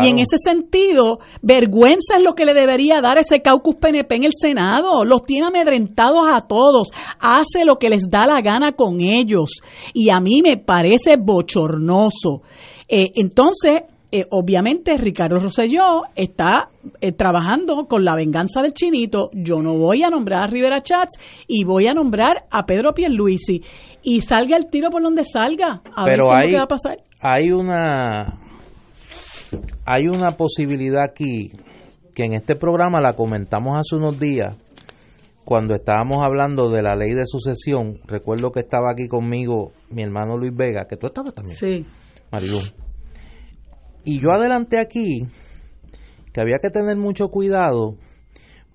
Y en ese sentido, vergüenza es lo que le debería dar ese caucus PNP en el Senado. Los tiene amedrentados a todos. Hace lo que les da la gana con ellos. Y a mí me parece bochornoso. Eh, entonces, eh, obviamente Ricardo Rosselló está eh, trabajando con la venganza del chinito. Yo no voy a nombrar a Rivera Chats y voy a nombrar a Pedro Pierluisi. Y salga el tiro por donde salga. A Pero ver hay, qué va a pasar. Hay una, hay una posibilidad aquí que en este programa la comentamos hace unos días cuando estábamos hablando de la ley de sucesión. Recuerdo que estaba aquí conmigo mi hermano Luis Vega, que tú estabas también. Sí. Y yo adelanté aquí que había que tener mucho cuidado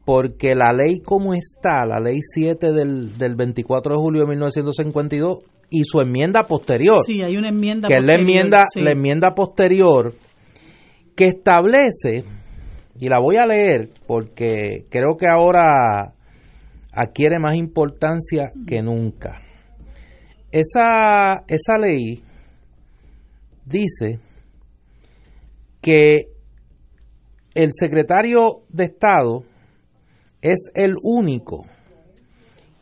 porque la ley como está, la ley 7 del, del 24 de julio de 1952 y su enmienda posterior. Sí, hay una enmienda que es la enmienda, la enmienda posterior que establece, y la voy a leer porque creo que ahora adquiere más importancia que nunca. esa, esa ley dice que el secretario de Estado es el único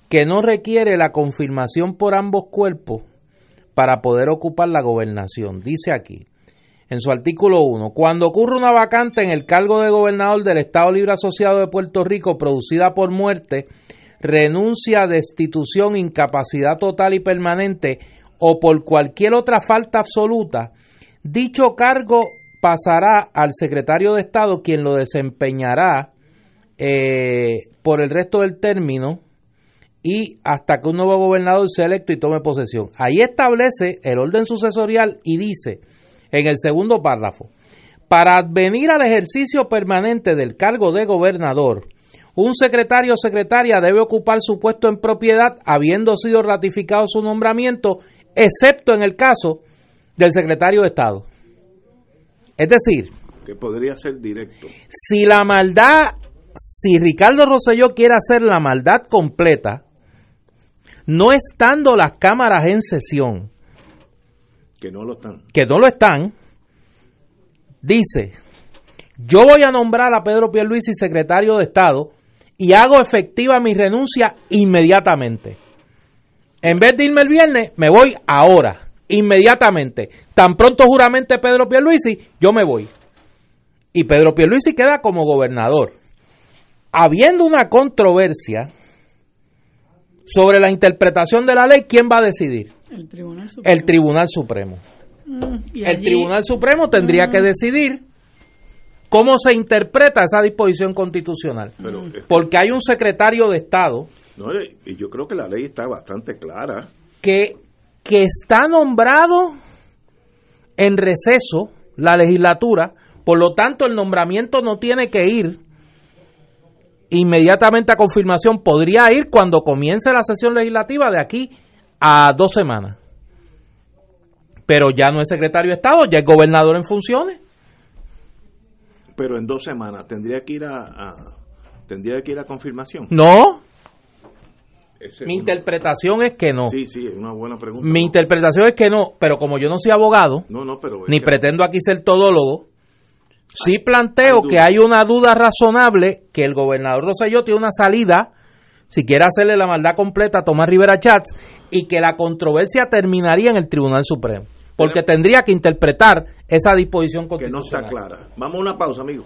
que no requiere la confirmación por ambos cuerpos para poder ocupar la gobernación. Dice aquí, en su artículo 1, cuando ocurre una vacante en el cargo de gobernador del Estado Libre Asociado de Puerto Rico producida por muerte, renuncia, destitución, incapacidad total y permanente o por cualquier otra falta absoluta, dicho cargo pasará al secretario de Estado, quien lo desempeñará eh, por el resto del término y hasta que un nuevo gobernador sea electo y tome posesión. Ahí establece el orden sucesorial y dice en el segundo párrafo, para advenir al ejercicio permanente del cargo de gobernador, un secretario o secretaria debe ocupar su puesto en propiedad habiendo sido ratificado su nombramiento, excepto en el caso del secretario de Estado. Es decir, que podría ser directo. Si la maldad, si Ricardo Rosselló quiere hacer la maldad completa, no estando las cámaras en sesión, que no lo están, que no lo están, dice, yo voy a nombrar a Pedro Pierluisi secretario de Estado y hago efectiva mi renuncia inmediatamente. En vez de irme el viernes, me voy ahora, inmediatamente. Tan pronto juramente Pedro Pierluisi, yo me voy. Y Pedro Pierluisi queda como gobernador. Habiendo una controversia sobre la interpretación de la ley, ¿quién va a decidir? El Tribunal Supremo. El Tribunal Supremo. Mm, y el Tribunal Supremo tendría Mm. que decidir cómo se interpreta esa disposición constitucional. Pero que- Porque hay un secretario de Estado no, y yo creo que la ley está bastante clara. que, que está nombrado en receso la legislatura, por lo tanto el nombramiento no tiene que ir inmediatamente a confirmación, podría ir cuando comience la sesión legislativa de aquí a dos semanas. Pero ya no es secretario de Estado, ya es gobernador en funciones. Pero en dos semanas tendría que ir a, a- tendría que ir a confirmación. No, Ese mi interpretación es que no. Sí, sí, es una buena pregunta. Mi interpretación es que no, pero como yo no soy abogado, No, no, pero es ni que- pretendo aquí ser todólogo, sí planteo hay que hay una duda razonable que el gobernador Rosselló tiene una salida, si quiere hacerle la maldad completa a Tomás Rivera Chats, y que la controversia terminaría en el Tribunal Supremo. Porque tendría que interpretar esa disposición que no está constitucional. clara. Vamos a una pausa, amigo.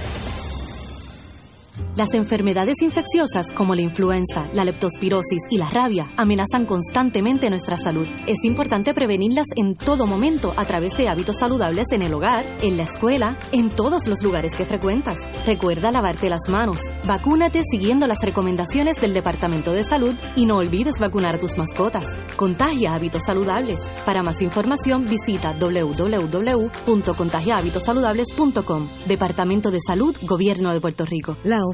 Las enfermedades infecciosas como la influenza, la leptospirosis y la rabia amenazan constantemente nuestra salud. Es importante prevenirlas en todo momento a través de hábitos saludables en el hogar, en la escuela, en todos los lugares que frecuentas. Recuerda lavarte las manos, vacúnate siguiendo las recomendaciones del Departamento de Salud y no olvides vacunar a tus mascotas. Contagia hábitos saludables. Para más información visita www.contagiahabitosaludables.com. Departamento de Salud, Gobierno de Puerto Rico.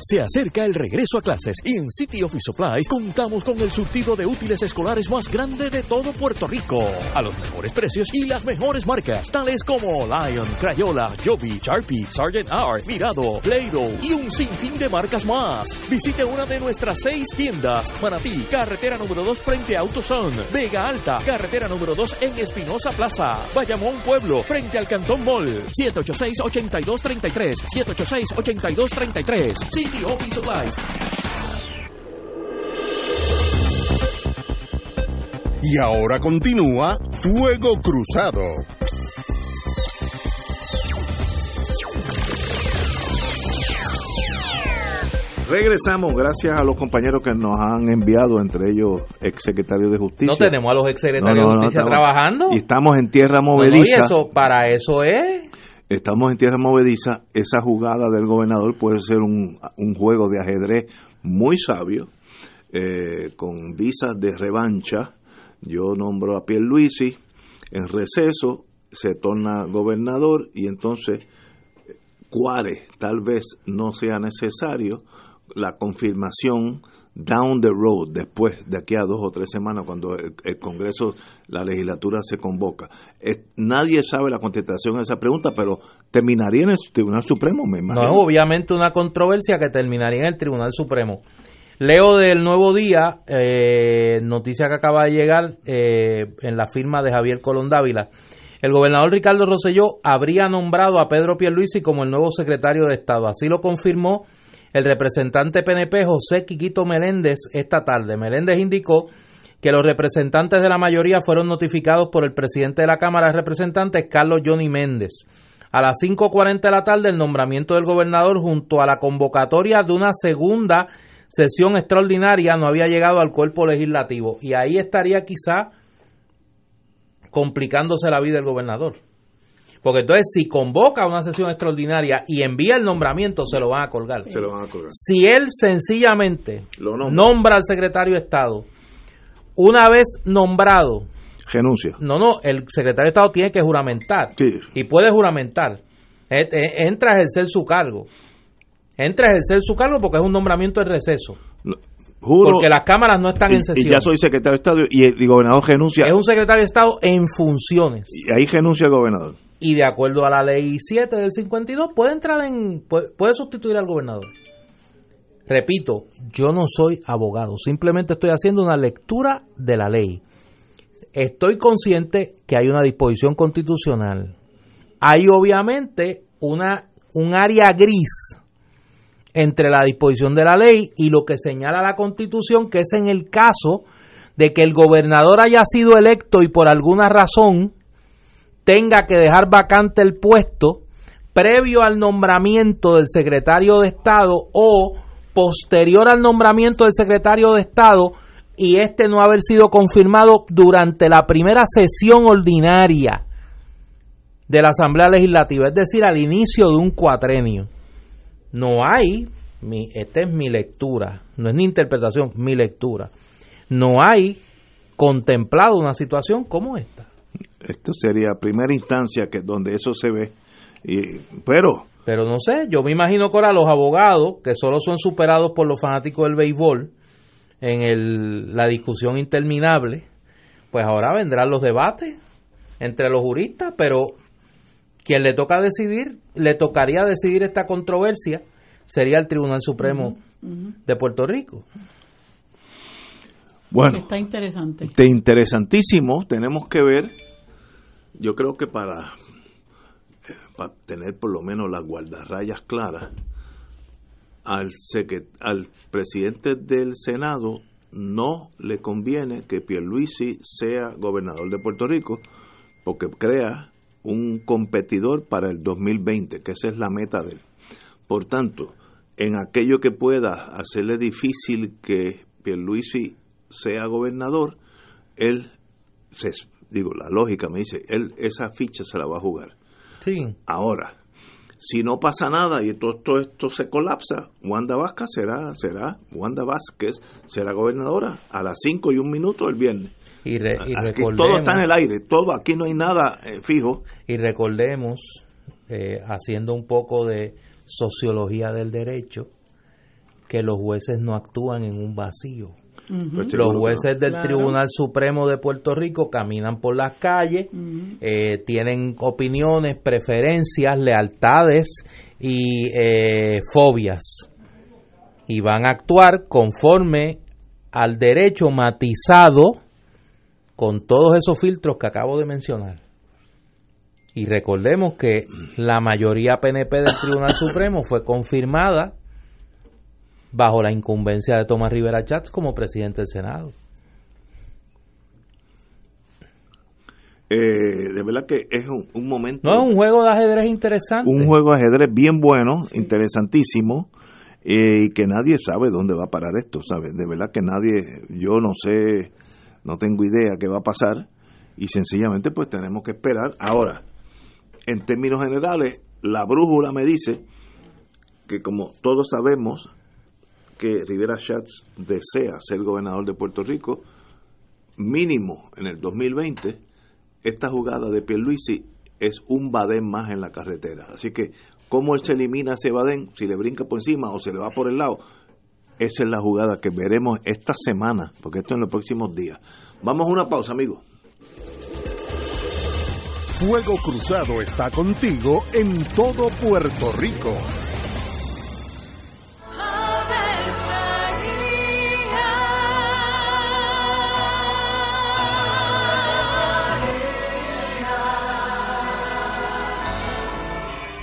Se acerca el regreso a clases y en City Office Supplies contamos con el surtido de útiles escolares más grande de todo Puerto Rico. A los mejores precios y las mejores marcas, tales como Lion, Crayola, Joby, Sharpie, Sargent Art, Mirado, Play-Doh y un sinfín de marcas más. Visite una de nuestras seis tiendas. Manatí, carretera número 2 frente a AutoZone. Vega Alta, carretera número 2 en Espinosa Plaza. Bayamón Pueblo, frente al Cantón Mall. 786-8233. 786-8233. City Office Supplies. Y ahora continúa Fuego Cruzado. Regresamos gracias a los compañeros que nos han enviado, entre ellos exsecretarios de Justicia. No tenemos a los exsecretarios No, no, de no, Justicia estamos- trabajando. Y estamos en tierra No, no, movediza. y eso, para eso es. Estamos en tierra movediza. Esa jugada del gobernador puede ser un, juego de ajedrez muy sabio, eh, con visas de revancha. Yo nombro a Pierluisi en receso, se torna gobernador y entonces Cuare tal vez no sea necesario la confirmación down the road, después, de aquí a dos o tres semanas, cuando el, el Congreso, la legislatura se convoca. Es- nadie sabe la contestación a esa pregunta, pero terminaría en el Tribunal Supremo, me No imagino. obviamente una controversia que terminaría en el Tribunal Supremo. Leo del Nuevo Día, eh, noticia que acaba de llegar eh, en la firma de Javier Colón Dávila. El gobernador Ricardo Rosselló habría nombrado a Pedro Pierluisi como el nuevo secretario de Estado. Así lo confirmó el representante PNP José Quiquito Meléndez esta tarde. Meléndez indicó que los representantes de la mayoría fueron notificados por el presidente de la Cámara de Representantes, Carlos Johnny Méndez. A las 5.40 de la tarde, el nombramiento del gobernador junto a la convocatoria de una segunda sesión extraordinaria no había llegado al cuerpo legislativo. Y ahí estaría quizá complicándose la vida del gobernador. Porque entonces si convoca una sesión extraordinaria y envía el nombramiento, se lo van a colgar. Se lo van a colgar. Si él sencillamente Lo nombra. nombra al secretario de Estado, una vez nombrado, Renuncia. no, no, el secretario de Estado tiene que juramentar. Sí. Y puede juramentar. E- e- Entra a ejercer su cargo. Entra a ejercer su cargo porque es un nombramiento de receso. Juro, porque las cámaras no están y, en sesión. y ya soy secretario de Estado y el, y gobernador renuncia. Es un secretario de Estado en funciones. Y ahí renuncia el gobernador. Y de acuerdo a la ley 7 del 52, puede entrar en. puede, puede sustituir al gobernador. Repito, yo no soy abogado, simplemente estoy haciendo una lectura de la ley. Estoy consciente que hay una disposición constitucional. Hay obviamente una, un área gris entre la disposición de la ley y lo que señala la constitución, que es en el caso de que el gobernador haya sido electo y por alguna razón tenga que dejar vacante el puesto previo al nombramiento del secretario de Estado o posterior al nombramiento del secretario de Estado y este no haber sido confirmado durante la primera sesión ordinaria de la Asamblea Legislativa, es decir, al inicio de un cuatrenio. No hay, mi, esta es mi lectura, no es ni interpretación, mi lectura. No hay contemplado una situación como esta. Esto sería primera instancia que donde eso se ve. Y, pero Pero no sé, yo me imagino que ahora los abogados, que solo son superados por los fanáticos del béisbol, en el, la discusión interminable, pues ahora vendrán los debates entre los juristas, pero quien le toca decidir, le tocaría decidir esta controversia, sería el Tribunal Supremo de Puerto Rico. bueno, Está interesante. de interesantísimo, tenemos que ver, yo creo que para, eh, tener por lo menos las guardarrayas claras, al, al presidente del Senado no le conviene que Pierluisi sea gobernador de Puerto Rico, porque crea un competidor para el 2020, que esa es la meta de él. Por tanto, en aquello que pueda hacerle difícil que Pierluisi sea gobernador, él, se, digo, la lógica me dice, él esa ficha se la va a jugar. Sí. Ahora, si no pasa nada y todo, todo esto se colapsa, Wanda Vázquez será, será, Wanda Vázquez será gobernadora a las 5 y un minuto el viernes. Y, re- y Aquí recordemos, todo está en el aire, todo, aquí no hay nada eh, fijo. y recordemos, eh, haciendo un poco de sociología del derecho, que los jueces no actúan en un vacío. Pues Los jueces del Claro. Tribunal Supremo de Puerto Rico caminan por las calles, eh, tienen opiniones, preferencias, lealtades y eh, fobias. Y van a actuar conforme al derecho matizado con todos esos filtros que acabo de mencionar. Y recordemos que la mayoría PNP del Tribunal Supremo fue confirmada bajo la incumbencia de Tomás Rivera Chats como presidente del Senado. Eh, de verdad que es un, un momento. No, es un juego de ajedrez interesante. un juego de ajedrez bien bueno, interesantísimo, eh, y que nadie sabe dónde va a parar esto, ¿sabes? De verdad que nadie, yo no sé, no tengo idea qué va a pasar, y sencillamente pues tenemos que esperar. Ahora, en términos generales, la brújula me dice que como todos sabemos que Rivera Schatz desea ser gobernador de Puerto Rico, mínimo en el 2020, esta jugada de Pierluisi es un badén más en la carretera. Así que, ¿cómo él se elimina ese badén? Si le brinca por encima o se le va por el lado. Esa es la jugada que veremos esta semana, porque esto en los próximos días. Vamos a una pausa, amigos. Fuego Cruzado está contigo en todo Puerto Rico.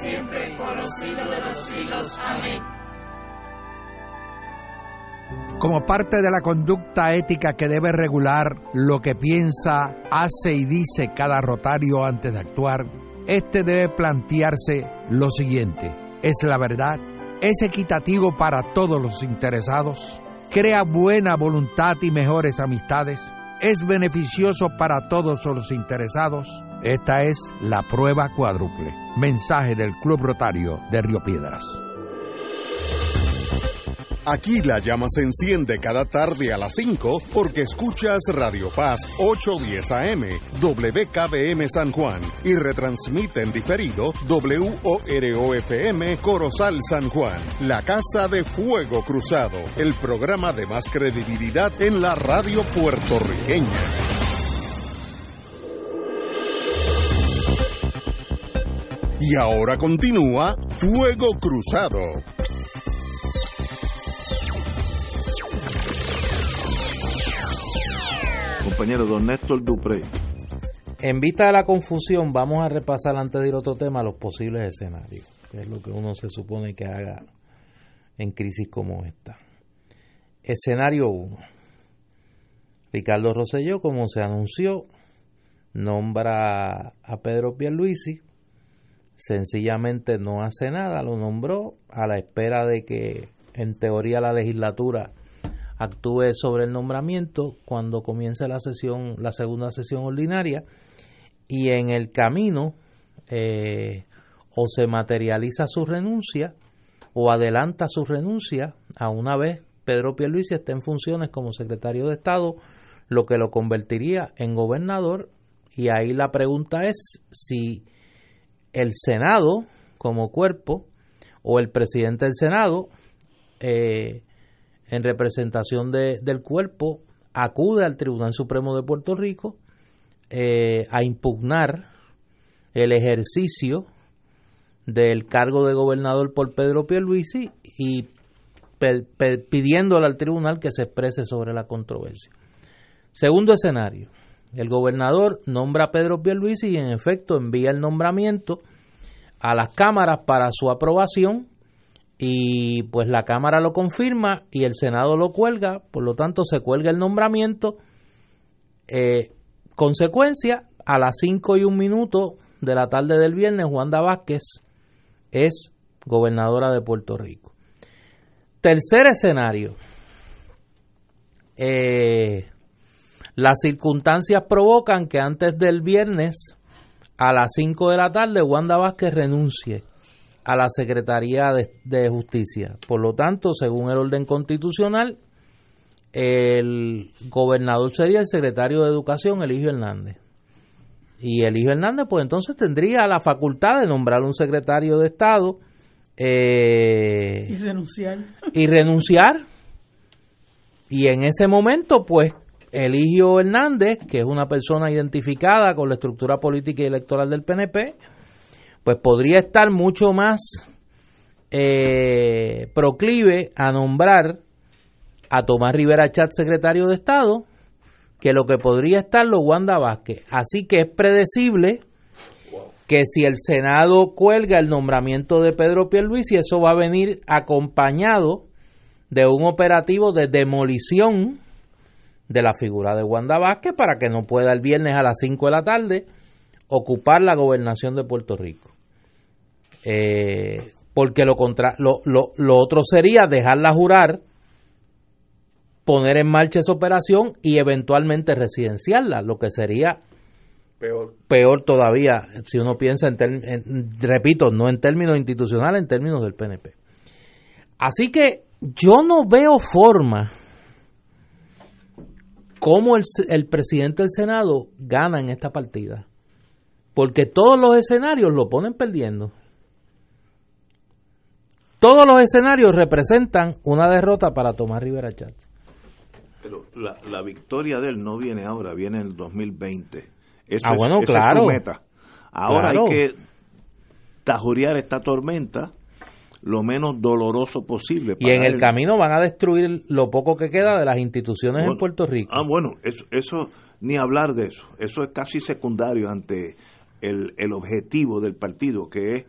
siempre, los de los. Amén. Como parte de la conducta ética que debe regular lo que piensa, hace y dice cada rotario antes de actuar, este debe plantearse lo siguiente: ¿es la verdad? ¿Es equitativo para todos los interesados? ¿Crea buena voluntad y mejores amistades? ¿Es beneficioso para todos los interesados? Esta es la prueba cuádruple. Mensaje del Club Rotario de Río Piedras. Aquí la llama se enciende cada tarde a las 5 porque escuchas Radio Paz 810 AM, WKBM San Juan y retransmite en diferido WOROFM Corozal San Juan, la Casa de Fuego Cruzado, el programa de más credibilidad en la radio puertorriqueña. Y ahora continúa Fuego Cruzado. Compañero don Néstor Dupré. En vista de la confusión, vamos a repasar antes de ir a otro tema los posibles escenarios, que es lo que uno se supone que haga en crisis como esta. Escenario 1. Ricardo Rosselló, como se anunció, nombra a Pedro Pierluisi, sencillamente no hace nada, lo nombró a la espera de que en teoría la legislatura actúe sobre el nombramiento cuando comience la sesión, la segunda sesión ordinaria, y en el camino eh, o se materializa su renuncia o adelanta su renuncia a una vez Pedro Pierluisi esté en funciones como secretario de Estado, lo que lo convertiría en gobernador. Y ahí la pregunta es si el Senado como cuerpo o el presidente del Senado eh, en representación de, del cuerpo acude al Tribunal Supremo de Puerto Rico eh, a impugnar el ejercicio del cargo de gobernador por Pedro Pierluisi y pidiéndole al tribunal que se exprese sobre la controversia. Segundo escenario, el gobernador nombra a Pedro Pierluisi y en efecto envía el nombramiento a las cámaras para su aprobación y pues la Cámara lo confirma y el Senado lo cuelga, por lo tanto se cuelga el nombramiento. Eh, consecuencia, a las 5 y un minuto de la tarde del viernes, Juanda Vázquez es gobernadora de Puerto Rico. Tercer escenario. Eh, las circunstancias provocan que antes del viernes, a las 5 de la tarde, Wanda Vázquez renuncie a la Secretaría de, Justicia. Por lo tanto, según el orden constitucional, el gobernador sería el secretario de Educación, Eligio Hernández. Y Eligio Hernández, pues entonces tendría la facultad de nombrar un secretario de Estado. Eh, y renunciar. Y renunciar. Y en ese momento, pues, Eligio Hernández, que es una persona identificada con la estructura política y electoral del PNP, pues podría estar mucho más eh, proclive a nombrar a Tomás Rivera Chat secretario de Estado que lo que podría estar lo Wanda Vázquez. Así que es predecible que si el Senado cuelga el nombramiento de Pedro Pierluisi, eso va a venir acompañado de un operativo de demolición de la figura de Wanda Vázquez para que no pueda el viernes a las 5 de la tarde ocupar la gobernación de Puerto Rico. Eh, porque lo, contra, lo, lo, lo, otro sería dejarla jurar, poner en marcha esa operación y eventualmente residenciarla, lo que sería peor, peor todavía si uno piensa en, repito, no en términos institucionales, en términos del PNP. Así que yo no veo forma cómo el, el presidente del Senado gana en esta partida. Porque todos los escenarios lo ponen perdiendo. Todos los escenarios representan una derrota para Tomás Rivera Chávez. Pero la, victoria de él no viene ahora, viene en el 2020. Eso ah, bueno, claro. meta. Ahora hay que tajurear esta tormenta lo menos doloroso posible. y en el camino van a destruir lo poco que queda de las instituciones en Puerto Rico. Ah, bueno, eso, eso, ni hablar de eso. Eso es casi secundario ante el, el objetivo del partido, que es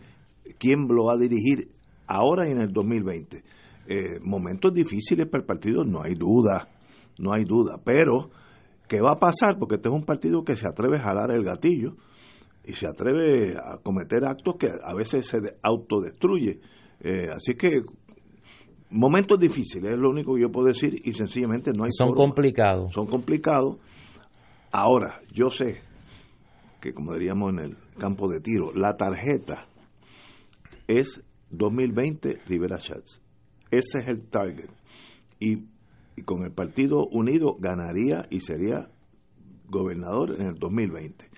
quién lo va a dirigir ahora y en el 2020. Eh, momentos difíciles para el partido, no hay duda, no hay duda, pero ¿qué va a pasar? Porque este es un partido que se atreve a jalar el gatillo y se atreve a cometer actos que a veces se autodestruye. Eh, así que momentos difíciles, es lo único que yo puedo decir y sencillamente no hay Son complicados. Son complicados. Ahora, yo sé que como diríamos en el campo de tiro, la tarjeta es 2020 Rivera Schatz. Ese es el target. Y, con el Partido Unido ganaría y sería gobernador en el 2020.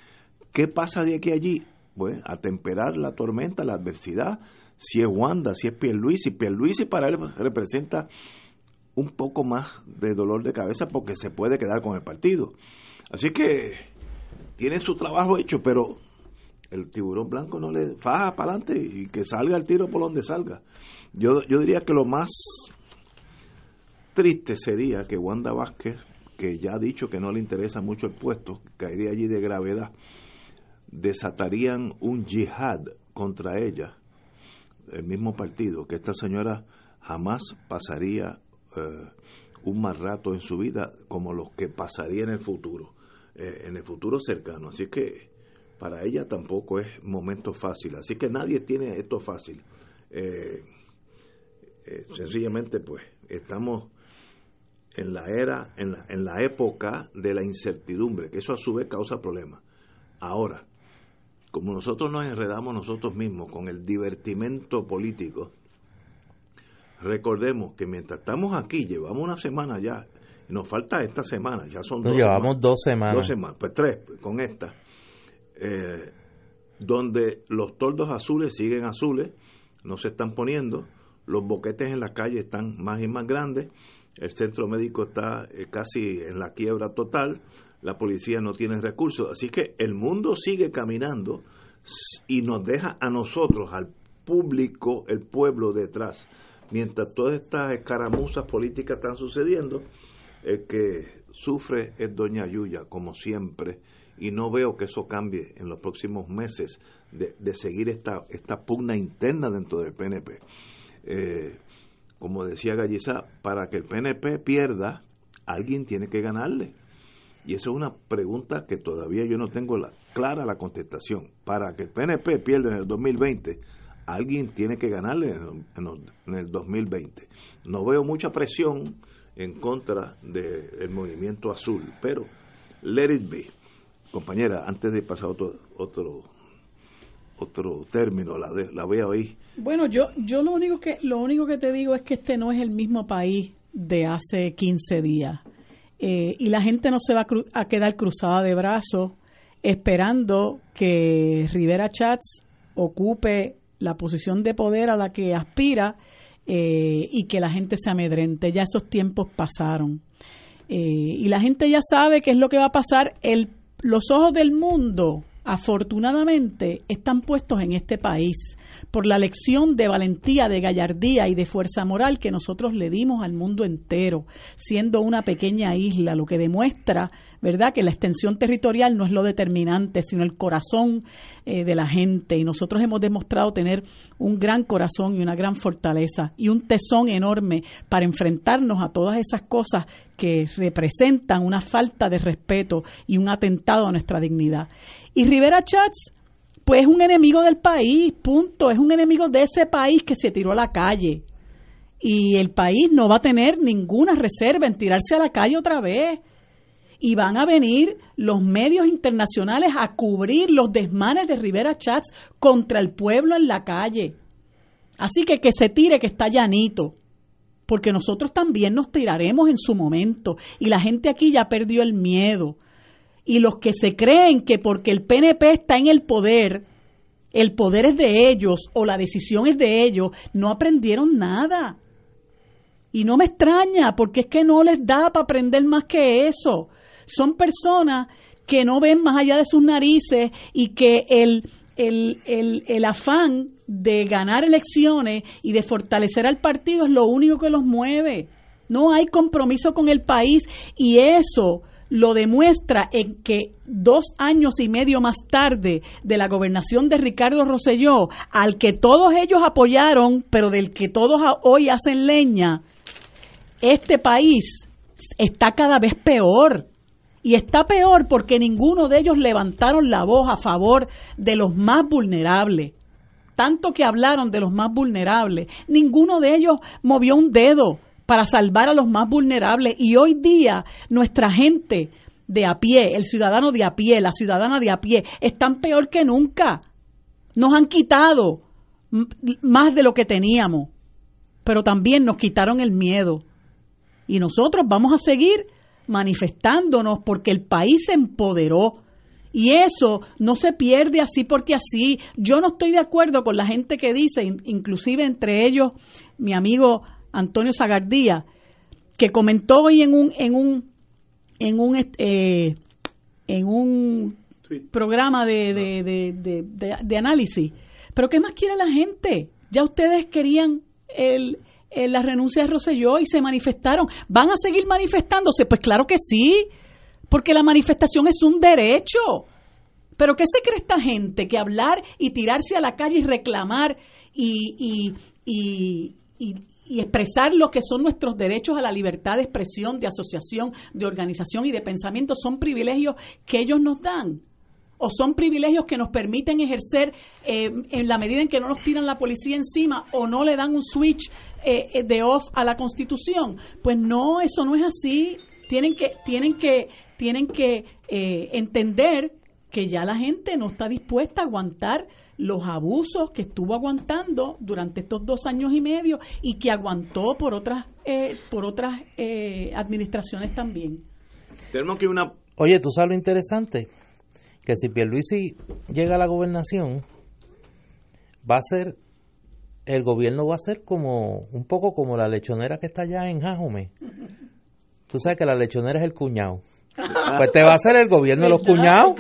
¿Qué pasa de aquí a allí? Pues a temperar la tormenta, la adversidad, si es Wanda, si es Pierluisi. Pierluisi para él representa un poco más de dolor de cabeza porque se puede quedar con el partido. Así que tiene su trabajo hecho, pero el tiburón blanco no le faja para adelante y que salga el tiro por donde salga. Yo, yo diría que lo más triste sería que Wanda Vázquez, que ya ha dicho que no le interesa mucho el puesto, caería allí de gravedad, desatarían un yihad contra ella, el mismo partido, que esta señora jamás pasaría eh, un mal rato en su vida como los que pasaría en el futuro, eh, en el futuro cercano. Así que para ella tampoco es momento fácil. Así que nadie tiene esto fácil. Eh, eh, sencillamente, pues, estamos en la era, en la, en la época de la incertidumbre, que eso a su vez causa problemas. Ahora, como nosotros nos enredamos nosotros mismos con el divertimento político, recordemos que mientras estamos aquí, llevamos una semana ya, nos falta esta semana, ya son dos llevamos semanas. dos semanas. Dos semanas, pues tres, con esta. Eh, donde los toldos azules siguen azules, no se están poniendo, los boquetes en la calle están más y más grandes, el centro médico está eh, casi en la quiebra total, la policía no tiene recursos, así que el mundo sigue caminando y nos deja a nosotros, al público, el pueblo detrás. Mientras todas estas escaramuzas políticas están sucediendo, el que sufre es Doña Yuya, como siempre, y no veo que eso cambie en los próximos meses de, de seguir esta, esta pugna interna dentro del PNP. Eh, como decía Gallizá, para que el PNP pierda, alguien tiene que ganarle. Y esa es una pregunta que todavía yo no tengo la, clara la contestación. Para que el PNP pierda en el 2020, alguien tiene que ganarle en, en el- en el 2020. No veo mucha presión en contra del movimiento azul, pero let it be. Compañera, antes de pasar otro, otro, otro término, la, de- la voy a oír. Bueno, yo, yo lo único que lo único que te digo es que este no es el mismo país de hace 15 días. Eh, y la gente no se va a, quedar cruzada de brazos esperando que Rivera Chats ocupe la posición de poder a la que aspira eh, y que la gente se amedrente. Ya esos tiempos pasaron. Eh, y la gente ya sabe qué es lo que va a pasar. El, los ojos del mundo, afortunadamente, están puestos en este país por la lección de valentía, de gallardía y de fuerza moral que nosotros le dimos al mundo entero, siendo una pequeña isla, lo que demuestra, ¿verdad?, que la extensión territorial no es lo determinante, sino el corazón eh, de la gente. Y nosotros hemos demostrado tener un gran corazón y una gran fortaleza y un tesón enorme para enfrentarnos a todas esas cosas que representan una falta de respeto y un atentado a nuestra dignidad. Y Rivera Chats, pues es un enemigo del país, punto, es un enemigo de ese país que se tiró a la calle. Y el país no va a tener ninguna reserva en tirarse a la calle otra vez. Y van a venir los medios internacionales a cubrir los desmanes de Rivera Chats contra el pueblo en la calle. Así que que se tire, que está llanito porque nosotros también nos tiraremos en su momento y la gente aquí ya perdió el miedo. Y los que se creen que porque el PNP está en el poder, el poder es de ellos o la decisión es de ellos, no aprendieron nada. Y no me extraña, porque es que no les da para aprender más que eso. Son personas que no ven más allá de sus narices y que el, el, el, el afán de ganar elecciones y de fortalecer al partido es lo único que los mueve. No hay compromiso con el país y eso lo demuestra en que dos años y medio más tarde de la gobernación de Ricardo Rosselló, al que todos ellos apoyaron, pero del que todos hoy hacen leña, este país está cada vez peor. Y está peor porque ninguno de ellos levantaron la voz a favor de los más vulnerables. Tanto que hablaron de los más vulnerables. Ninguno de ellos movió un dedo para salvar a los más vulnerables. Y hoy día nuestra gente de a pie, el ciudadano de a pie, la ciudadana de a pie, están peor que nunca. Nos han quitado más de lo que teníamos, pero también nos quitaron el miedo. Y nosotros vamos a seguir manifestándonos porque el país se empoderó. Y eso no se pierde así porque así. Yo no estoy de acuerdo con la gente que dice, in- inclusive entre ellos mi amigo Antonio Zagardía, que comentó hoy en un en un en un eh, en un programa de, de, de, de- de- de análisis. Pero ¿qué más quiere la gente? Ya ustedes querían el, el- la renuncia de Rosselló y se manifestaron. ¿Van a seguir manifestándose? Pues claro que sí, porque la manifestación es un derecho. Pero ¿qué se cree esta gente? Que hablar y tirarse a la calle y reclamar y, y, y, y- expresar lo que son nuestros derechos a la libertad de expresión, de asociación, de organización y de pensamiento son privilegios que ellos nos dan o son privilegios que nos permiten ejercer eh, en la medida en que no nos tiran la policía encima o no le dan un switch eh, eh, de off a la constitución. Pues no, eso no es así. Tienen que, tienen que, tienen que eh, entender que ya la gente no está dispuesta a aguantar los abusos que estuvo aguantando durante estos dos años y medio y que aguantó por otras eh, por otras eh, administraciones también. Tenemos que una Oye, tú sabes lo interesante, que si Pierluisi llega a la gobernación, va a ser, el gobierno va a ser como, un poco como la lechonera que está allá en Jajome. Tú sabes que la lechonera es el cuñado. Pues este va a ser el gobierno de los cuñados.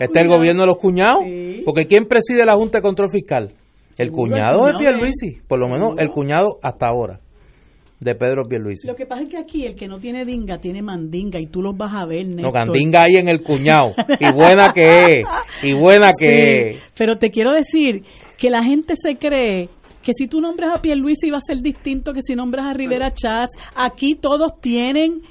Este es el gobierno de los cuñados. Porque ¿quién preside la Junta de Control Fiscal? El cuñado de Pierluisi, por lo menos el cuñado hasta ahora de Pedro Pierluisi. Lo que pasa es que aquí el que no tiene dinga tiene mandinga y tú los vas a ver, No. Gandinga ahí en el cuñado. Y buena que es. Y buena que Sí, es. Pero te quiero decir que la gente se cree que si tú nombras a Pierluisi va a ser distinto que si nombras a Rivera Chats. Aquí todos tienen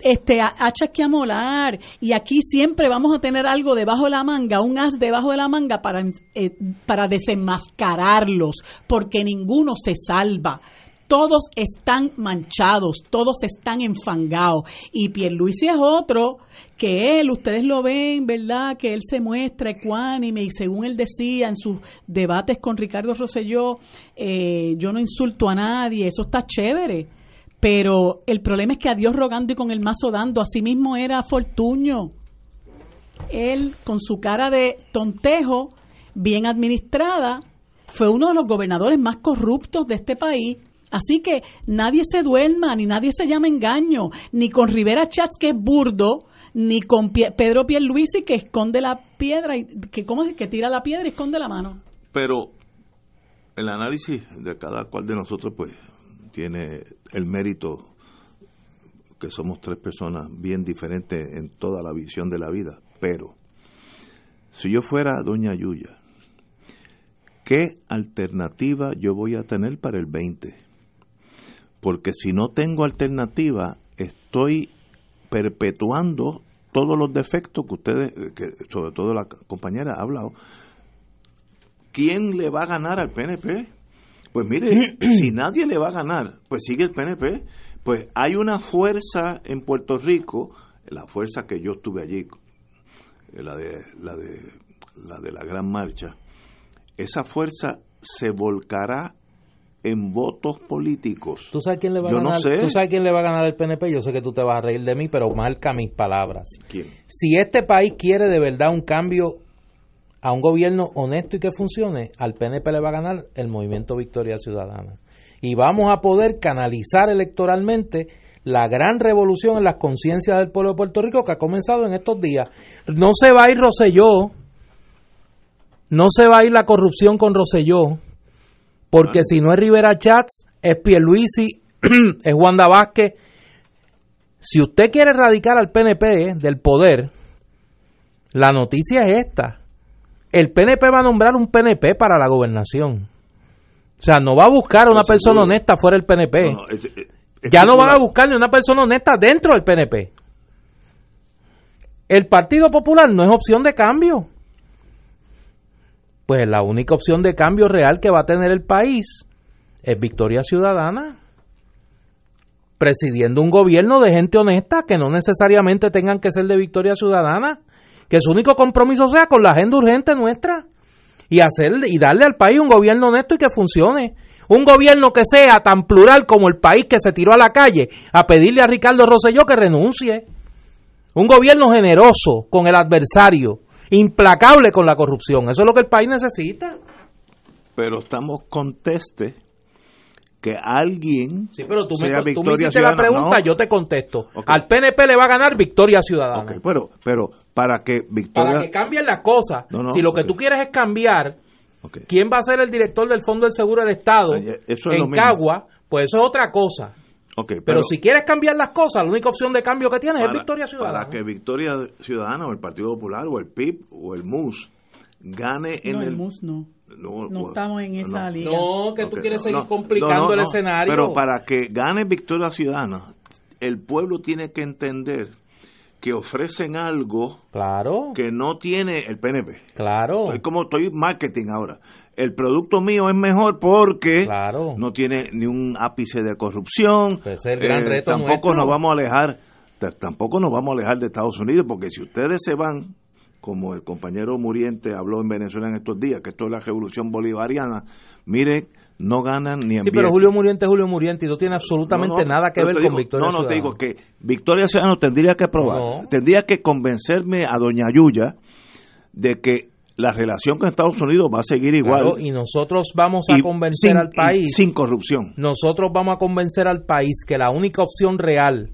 este hachas que amolar y aquí siempre vamos a tener algo debajo de la manga, un as debajo de la manga para, eh, para desenmascararlos, porque ninguno se salva. Todos están manchados, todos están enfangados. Y Pierluisi es otro que él, ustedes lo ven, ¿verdad? Que él se muestra ecuánime y según él decía en sus debates con Ricardo Rosselló, eh, yo no insulto a nadie, eso está chévere. Pero el problema es que a Dios rogando y con el mazo dando, así mismo era Fortuño. Él, con su cara de tontejo, bien administrada, fue uno de los gobernadores más corruptos de este país. Así que nadie se duerma, ni nadie se llama engaño, ni con Rivera Chats, que es burdo, ni con Pedro Pierluisi, que esconde la piedra, y que, ¿cómo es? que tira la piedra y esconde la mano. Pero el análisis de cada cual de nosotros, pues, tiene el mérito que somos tres personas bien diferentes en toda la visión de la vida. Pero, si yo fuera Doña Yuya, ¿qué alternativa yo voy a tener para el 20? Porque si no tengo alternativa, estoy perpetuando todos los defectos que ustedes, que sobre todo la compañera ha hablado. ¿Quién le va a ganar al PNP? Pues mire, si nadie le va a ganar, pues sigue el PNP. Pues hay una fuerza en Puerto Rico, la fuerza que yo estuve allí, eh, la de la de la de la gran marcha. Esa fuerza se volcará en votos políticos. ¿Tú sabes quién le va a Yo no ganar? sé. ¿Tú sabes quién le va a ganar al PNP? Yo sé que tú te vas a reír de mí, pero marca mis palabras. ¿Quién? Si este país quiere de verdad un cambio a un gobierno honesto y que funcione, al PNP le va a ganar el movimiento Victoria Ciudadana. Y vamos a poder canalizar electoralmente la gran revolución en las conciencias del pueblo de Puerto Rico que ha comenzado en estos días. No se va a ir Roselló, no se va a ir la corrupción con Roselló, porque si no es Rivera Chats, es Pierluisi, es Wanda Vázquez. Si usted quiere erradicar al PNP del poder, la noticia es esta. El PNP va a nombrar un PNP para la gobernación. O sea, no va a buscar a una Pues persona seguro. honesta fuera del PNP. No, no, es- es- es ya no van a buscar ni una persona honesta dentro del PNP. El Partido Popular no es opción de cambio. Pues la única opción de cambio real que va a tener el país es Victoria Ciudadana. Presidiendo un gobierno de gente honesta que no necesariamente tengan que ser de Victoria Ciudadana. Que su único compromiso sea con la agenda urgente nuestra. Y, hacer, y darle al país un gobierno honesto y que funcione. Un gobierno que sea tan plural como el país que se tiró a la calle a pedirle a Ricardo Rosselló que renuncie. Un gobierno generoso con el adversario, implacable con la corrupción. Eso es lo que el país necesita. Pero estamos conteste que alguien Sí, pero tú me, tú me hiciste la pregunta, No. yo te contesto. Al PNP le va a ganar Victoria Ciudadana. Pero para que Victoria... Para que cambien las cosas. No, no, si lo que ok. tú quieres es cambiar quién va a ser el director del Fondo del Seguro del Estado Ay, eso es lo en. Cagua, pues eso es otra cosa. Pero, si quieres cambiar las cosas, la única opción de cambio que tienes es Victoria Ciudadana. Para que Victoria Ciudadana o el Partido Popular o el PIB o el MUS gane en no, el el... MUS no. No, No o- estamos en esa no. liga. No, que tú quieres no, seguir no, complicando no, no, el no. escenario. Pero para que gane Victoria Ciudadana, el pueblo tiene que entender que ofrecen algo Claro, que no tiene el PNP. claro, Es como estoy marketing ahora. El producto mío es mejor porque claro. no tiene ni un ápice de corrupción. Pues el gran reto tampoco nuestro. nos vamos a alejar, tampoco nos vamos a alejar de Estados Unidos porque si ustedes se van como el compañero Muriente habló en Venezuela en estos días, que esto es la revolución bolivariana, mire, no ganan ni en Sí, pero Julio Muriente es Julio Muriente y no tiene absolutamente nada que ver con Victoria No, no, te digo que Victoria Ciudadana tendría que probar, No. tendría que convencerme a doña Yuya de que la relación con Estados Unidos va a seguir igual. Claro, y nosotros vamos a Y convencer sin- al país. sin corrupción. Nosotros vamos a convencer al país que la única opción real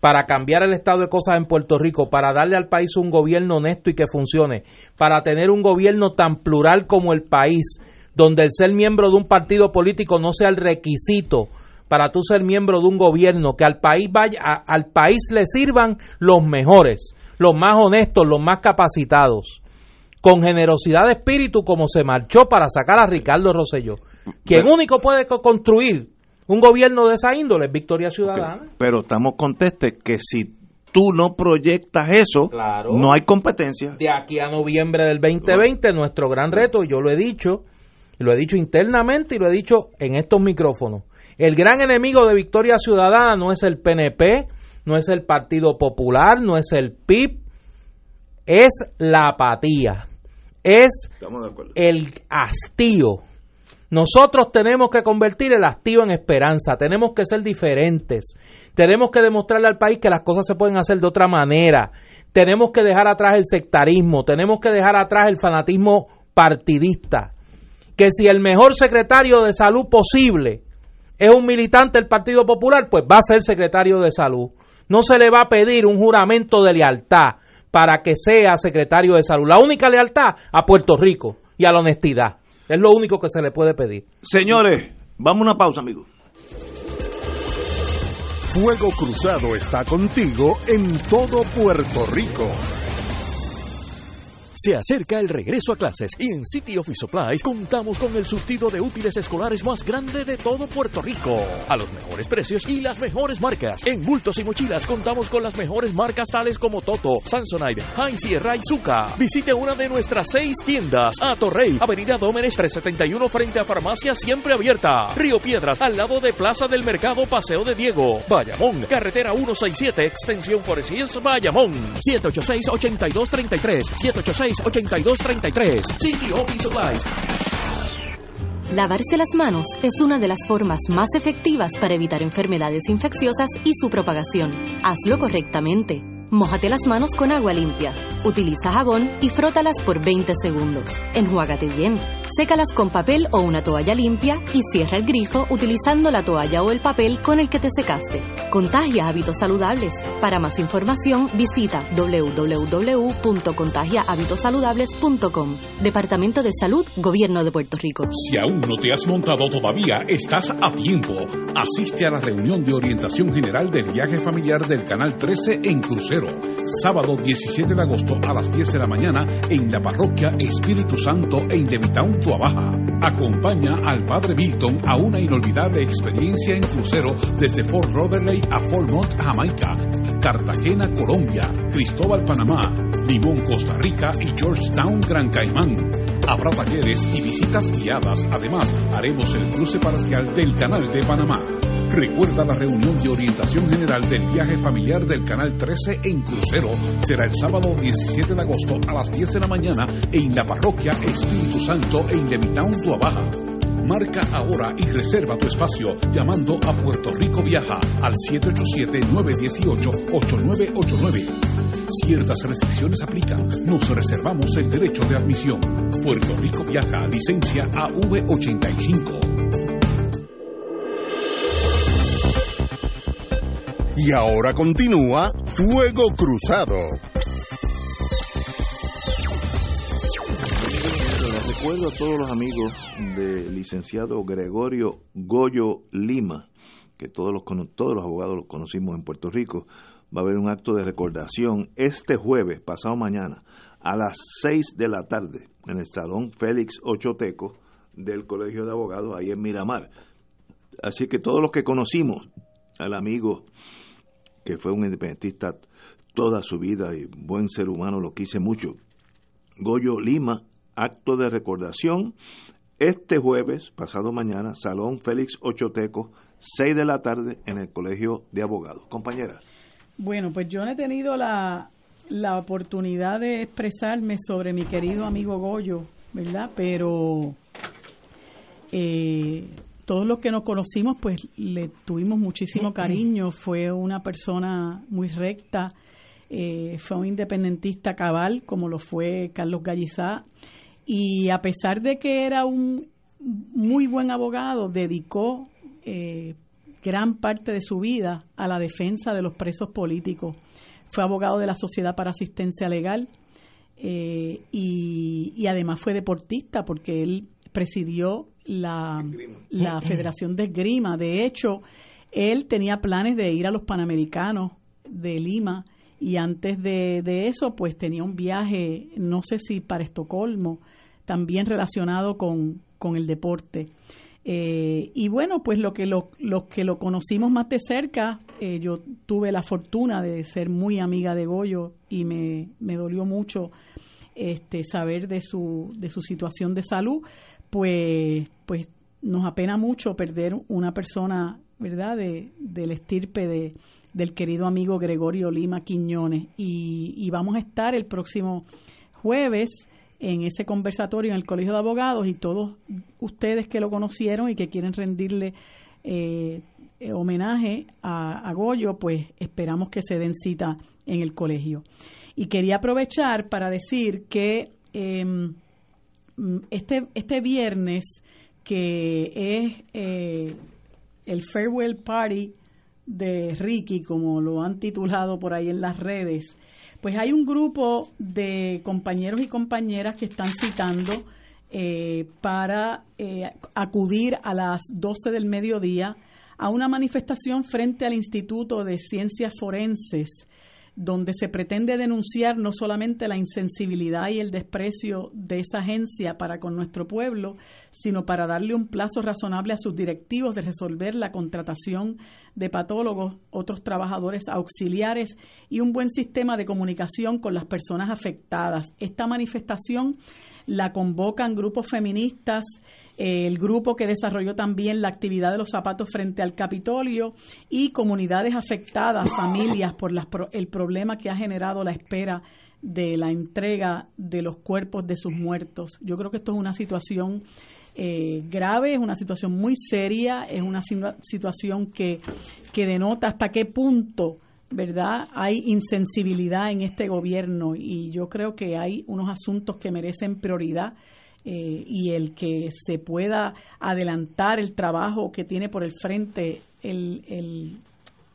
para cambiar el estado de cosas en Puerto Rico, para darle al país un gobierno honesto y que funcione, para tener un gobierno tan plural como el país, donde el ser miembro de un partido político no sea el requisito para tú ser miembro de un gobierno, que al país vaya, a- al país le sirvan los mejores, los más honestos, los más capacitados con generosidad de espíritu como se marchó para sacar a Ricardo Rosselló. Quien único puede co- construir un gobierno de esa índole es Victoria Ciudadana. Pero estamos contestes que si tú no proyectas eso, Claro. no hay competencia. De aquí a noviembre del 2020, nuestro gran reto, y yo lo he dicho, y lo he dicho internamente y lo he dicho en estos micrófonos. El gran enemigo de Victoria Ciudadana no es el PNP, no es el Partido Popular, no es el PIB, es la apatía, es el hastío. Nosotros tenemos que convertir el hastío en esperanza, tenemos que ser diferentes, tenemos que demostrarle al país que las cosas se pueden hacer de otra manera, tenemos que dejar atrás el sectarismo, tenemos que dejar atrás el fanatismo partidista, que si el mejor secretario de salud posible es un militante del Partido Popular, pues va a ser secretario de salud. No se le va a pedir un juramento de lealtad para que sea secretario de salud. La única lealtad a Puerto Rico y a la honestidad. Es lo único que se le puede pedir. Señores, vamos a una pausa, amigos. Fuego Cruzado está contigo en todo Puerto Rico. Se acerca el regreso a clases y en City Office Supplies contamos con el surtido de útiles escolares más grande de todo Puerto Rico. A los mejores precios y las mejores marcas. En bultos y mochilas contamos con las mejores marcas tales como Toto, Samsonite, High Sierra y Zuka. Visite una de nuestras seis tiendas. A Torrey, Avenida Dómenes 371 frente a Farmacia Siempre Abierta. Río Piedras, al lado de Plaza del Mercado Paseo de Diego. Bayamón, Carretera 167, Extensión Forest Hills, Bayamón. 786-8233. 786-8233. City Office Supplies. Lavarse las manos es una de las formas más efectivas para evitar enfermedades infecciosas y su propagación. Hazlo correctamente. Mójate las manos con agua limpia. Utiliza jabón y frótalas por 20 segundos. Enjuágate bien. Sécalas con papel o una toalla limpia y cierra el grifo utilizando la toalla o el papel con el que te secaste. Contagia hábitos saludables. Para más información visita www.contagiahabitosaludables.com. Departamento de Salud, Gobierno de Puerto Rico. Si aún no te has montado todavía, estás a tiempo. Asiste a la reunión de orientación general del viaje familiar del Canal 13 en crucero, sábado 17 de agosto a las 10 de la mañana en la parroquia Espíritu Santo en Levitown, Tuabaja. Acompaña al Padre Milton a una inolvidable experiencia en crucero desde Fort Lauderdale a Fort Jamaica, Cartagena, Colombia, Cristóbal, Panamá, Limón, Costa Rica y Georgetown, Gran Caimán. Habrá talleres y visitas guiadas. Además, haremos el cruce parcial del Canal de Panamá. Recuerda la reunión de orientación general del viaje familiar del Canal 13 en crucero. Será el sábado 17 de agosto a las 10 de la mañana en la parroquia Espíritu Santo en Levitown, Tuabaja. Marca ahora y reserva tu espacio llamando a Puerto Rico Viaja al 787-918-8989. Ciertas restricciones aplican. Nos reservamos el derecho de admisión. Puerto Rico Viaja, licencia AV85. Y ahora continúa Fuego Cruzado. Les recuerdo a todos los amigos del licenciado Gregorio Goyo Lima, que todos los, todos los abogados los conocimos en Puerto Rico. Va a haber un acto de recordación este jueves, pasado mañana, a las 6 de la tarde, en el Salón Félix Ochoteco del Colegio de Abogados, ahí en Miramar. Así que todos los que conocimos al amigo que fue un independentista toda su vida y buen ser humano, lo quise mucho. Goyo Lima, acto de recordación, este jueves, pasado mañana, Salón Félix Ochoteco, 6 de la tarde en el Colegio de Abogados. Compañera. Bueno, pues yo no he tenido la, la oportunidad de expresarme sobre mi querido amigo Goyo, ¿verdad? Pero eh, todos los que nos conocimos, pues le tuvimos muchísimo cariño. Fue una persona muy recta, eh, fue un independentista cabal, como lo fue Carlos Gallizá. Y a pesar de que era un muy buen abogado, dedicó eh, gran parte de su vida a la defensa de los presos políticos. Fue abogado de la Sociedad para Asistencia Legal eh, y, y además fue deportista porque él presidió la, la Federación de Esgrima. De hecho, él tenía planes de ir a los Panamericanos de Lima y antes de, de, eso, pues tenía un viaje, no sé si para Estocolmo, también relacionado con, con el deporte. Eh, y bueno, pues lo que lo, los que lo conocimos más de cerca, eh, yo tuve la fortuna de ser muy amiga de Goyo y me, me dolió mucho este, saber de su, de su situación de salud, pues, pues nos apena mucho perder una persona, ¿verdad?, de, del estirpe de, del querido amigo Gregorio Lima Quiñones. Y, vamos a estar el próximo jueves en ese conversatorio en el Colegio de Abogados y todos ustedes que lo conocieron y que quieren rendirle eh, homenaje a, Goyo, pues esperamos que se den cita en el colegio. Y quería aprovechar para decir que eh, este, este viernes, que es eh, el Farewell Party de Ricky, como lo han titulado por ahí en las redes, pues hay un grupo de compañeros y compañeras que están citando eh, para eh, acudir a las 12 del mediodía a una manifestación frente al Instituto de Ciencias Forenses donde se pretende denunciar no solamente la insensibilidad y el desprecio de esa agencia para con nuestro pueblo, sino para darle un plazo razonable a sus directivos de resolver la contratación de patólogos, otros trabajadores auxiliares y un buen sistema de comunicación con las personas afectadas. Esta manifestación la convocan grupos feministas, el grupo que desarrolló también la actividad de los zapatos frente al Capitolio y comunidades afectadas, familias, por las, el problema que ha generado la espera de la entrega de los cuerpos de sus muertos. Yo creo que esto es una situación eh, grave, es una situación muy seria, es una situación que, que denota hasta qué punto ¿verdad? Hay insensibilidad en este gobierno y yo creo que hay unos asuntos que merecen prioridad eh, y el que se pueda adelantar el trabajo que tiene por el frente el, el,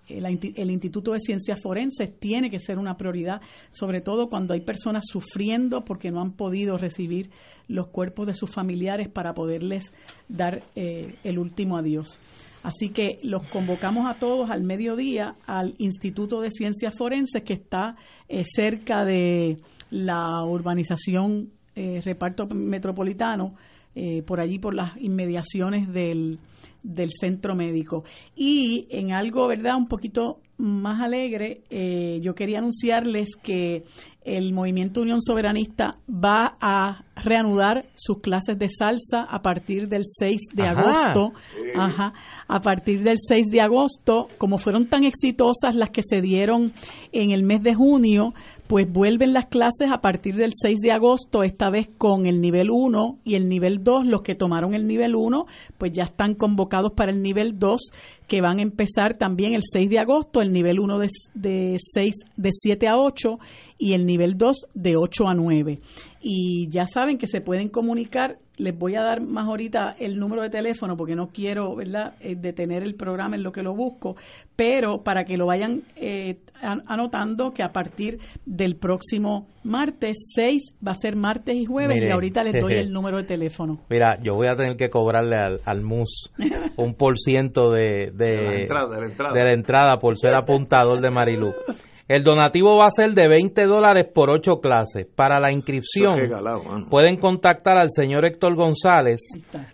el, Instituto de Ciencias Forenses tiene que ser una prioridad, sobre todo cuando hay personas sufriendo porque no han podido recibir los cuerpos de sus familiares para poderles dar eh, el último adiós. Así que los convocamos a todos al mediodía al Instituto de Ciencias Forenses que está eh, cerca de la urbanización eh, reparto metropolitano, eh, por allí, por las inmediaciones del, del centro médico. Y en algo, ¿verdad?, un poquito más alegre, eh, yo quería anunciarles que el Movimiento Unión Soberanista va a reanudar sus clases de salsa a partir del 6 de Ajá. agosto. Ajá. A partir del 6 de agosto, como fueron tan exitosas las que se dieron en el mes de junio, pues vuelven las clases a partir del 6 de agosto, esta vez con el nivel 1 y el nivel 2. Los que tomaron el nivel 1, pues ya están convocados para el nivel 2, que van a empezar también el 6 de agosto, el nivel 1 de, de, 6, de 7 a 8 y el nivel 2 de 8 a 9. Y ya saben que se pueden comunicar. Les voy a dar más ahorita el número de teléfono porque no quiero verdad eh, detener el programa en lo que lo busco pero para que lo vayan eh, anotando que a partir del próximo martes 6 va a ser martes y jueves Mire, y ahorita les doy el número de teléfono. Mira yo voy a tener que cobrarle al, al MUS un por ciento de, de, de, la entrada, de, la entrada. de la entrada por ser apuntador de Marilu el donativo va a ser de 20 dólares por 8 clases. Para la inscripción regalado, pueden contactar al señor Héctor González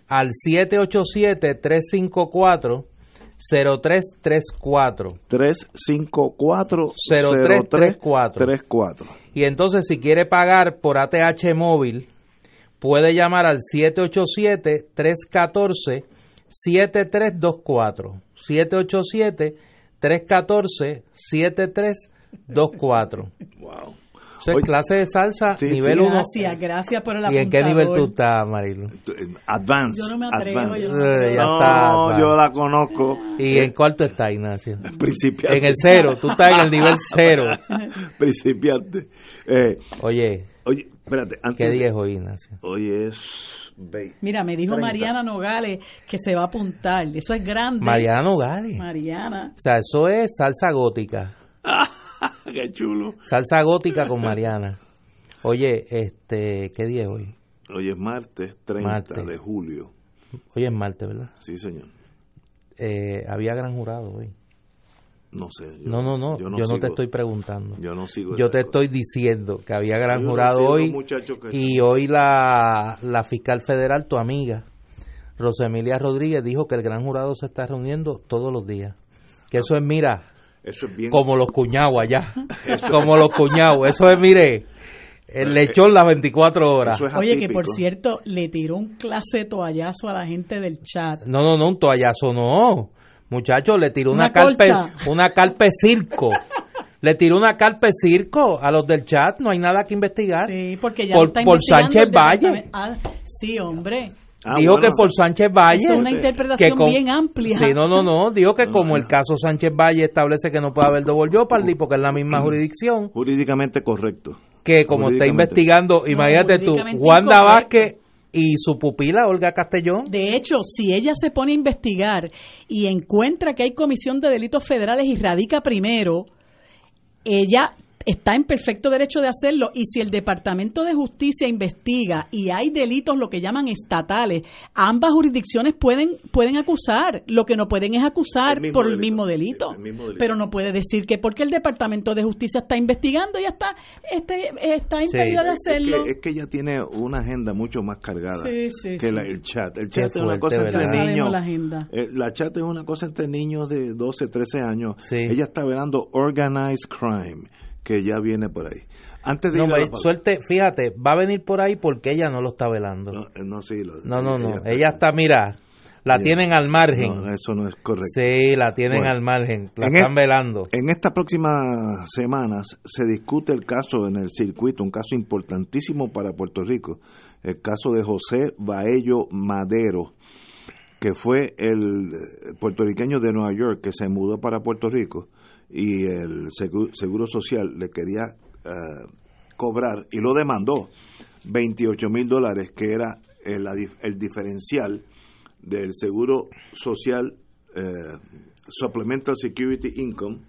al 787-354. 0334 354 0334 Y entonces si quiere pagar por ATH móvil puede llamar al 787 314 7324 787 314 7324 Wow. Eso es Oye, clase de salsa, Sí, nivel sí. 1. Gracias, gracias por el ¿Y en qué nivel tú apuntador. estás, Marilu? Advance. Yo no me atrevo, advance. yo no me Eh, ya No, está. yo la conozco. ¿Y en cuánto está, Ignacio? Principiante. En el cero, tú estás en el nivel cero. Principiante. Eh, Oye, oye, espérate. Antes ¿qué día es hoy, Ignacio? Hoy es... Mira, me dijo 30. Mariana Nogales que se va a apuntar. Eso es grande. Mariana Nogales. Mariana. O sea, eso es salsa gótica. Qué chulo. Salsa gótica con Mariana. Oye, este, ¿qué día es hoy? Hoy es martes 30 Martes. de julio. Hoy es martes, ¿verdad? Sí, señor. Eh, había gran jurado hoy. No sé. yo- No, no, no, yo no, te sigo- estoy preguntando. Yo no sigo. Yo te cosa. estoy diciendo que había gran Yo jurado hoy y hoy la, la fiscal federal, tu amiga, Rosemilia Rodríguez, dijo que el gran jurado se está reuniendo todos los días. Que eso es, mira, Eso es bien. como los cuñados allá, como los cuñados, eso es, mire, el lechón las 24 horas. Eso es Oye, que por cierto, le tiró un clase toallazo a la gente del chat. No, no, no, un toallazo no. Muchacho, le tiró una, Una carpe, una carpe circo. le tiró una carpe circo a los del chat, no hay nada que investigar. Sí, porque ya por, está por Sánchez Valle. Ah, sí, hombre. Ah, dijo bueno. que por Sánchez Valle. Es una interpretación que con- bien amplia. Sí, no, no, no. Dijo que como el caso Sánchez Valle establece que no puede haber double jeopardy porque es la misma jurisdicción, Jurídicamente correcto. que como está investigando, imagínate tú, Wanda incorrecto. Vázquez y su pupila Olga Castellón. De hecho, si ella se pone a investigar y encuentra que hay comisión de delitos federales y radica primero, ella está en perfecto derecho de hacerlo y si el Departamento de Justicia investiga y hay delitos lo que llaman estatales, ambas jurisdicciones pueden pueden acusar, lo que no pueden es acusar El por el mismo delito, El mismo delito. pero no puede decir que porque el Departamento de Justicia está investigando ya está este está impedido de Es hacerlo. que, es que ella tiene una agenda mucho más cargada Sí, sí, que sí. la- el chat. El Qué es una fuerte, cosa ¿verdad? entre Ya sabemos niños. la agenda. Eh, la chat es una cosa entre niños de 12, 13 años. Sí. Ella está velando organized crime, que ya viene por ahí. Antes de No, ir a me- la pausa- suerte, fíjate, va a venir por ahí porque ella no lo está velando. No, eh, no, sí, lo- No, no, no. ella está- Ella está, mira, la Ella- tienen al margen. No, eso no es correcto. Sí, la tienen Bueno, al margen. La en están el- velando. En estas próximas semanas se discute el caso en el circuito, un caso importantísimo para Puerto Rico, el caso de José Baello Madero, que fue el eh, puertorriqueño de Nueva York que se mudó para Puerto Rico y el Seguro, Social le quería eh, cobrar y lo demandó 28 mil dólares, que era el, el diferencial del Seguro Social eh, Supplemental Security Income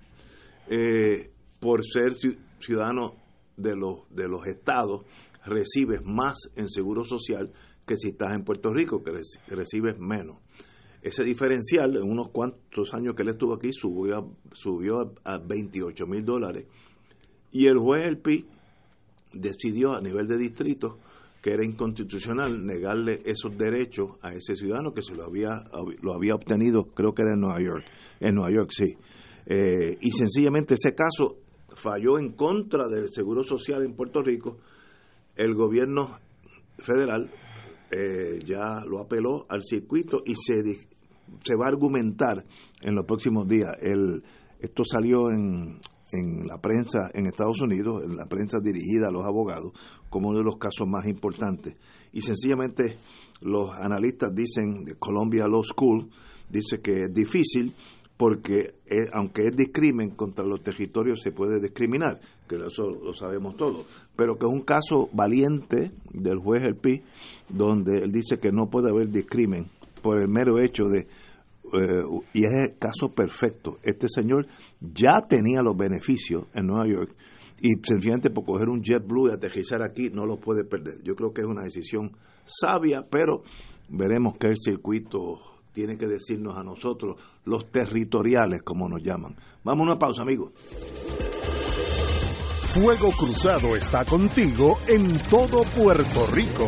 eh, por ser ci- ciudadano de los, de los estados, recibes más en seguro social que si estás en Puerto Rico, que reci- recibes menos. Ese diferencial, en unos cuantos años que él estuvo aquí, subió a, subió a, a 28 mil dólares. Y el juez El Pi decidió a nivel de distrito que era inconstitucional negarle esos derechos a ese ciudadano que se lo había lo había obtenido creo que era en Nueva York en Nueva York sí Eh, y sencillamente ese caso falló en contra del seguro social en Puerto Rico el gobierno federal eh, ya lo apeló al circuito y se se va a argumentar en los próximos días el esto salió en en la prensa en Estados Unidos, en la prensa dirigida a los abogados, como uno de los casos más importantes. Y sencillamente los analistas dicen, Columbia Law School, dice que es difícil porque eh, aunque es discrimen contra los territorios se puede discriminar, que eso lo sabemos todos, pero que es un caso valiente del juez El Pi, donde él dice que no puede haber discrimen por el mero hecho de eh, y es el caso perfecto. Este señor ya tenía los beneficios en Nueva York y sencillamente por coger un JetBlue y aterrizar aquí no lo puede perder. Yo creo que es una decisión sabia, pero veremos el circuito tiene que decirnos a nosotros, los territoriales, como nos llaman. Vamos a una pausa, amigos. Fuego Cruzado está contigo en todo Puerto Rico.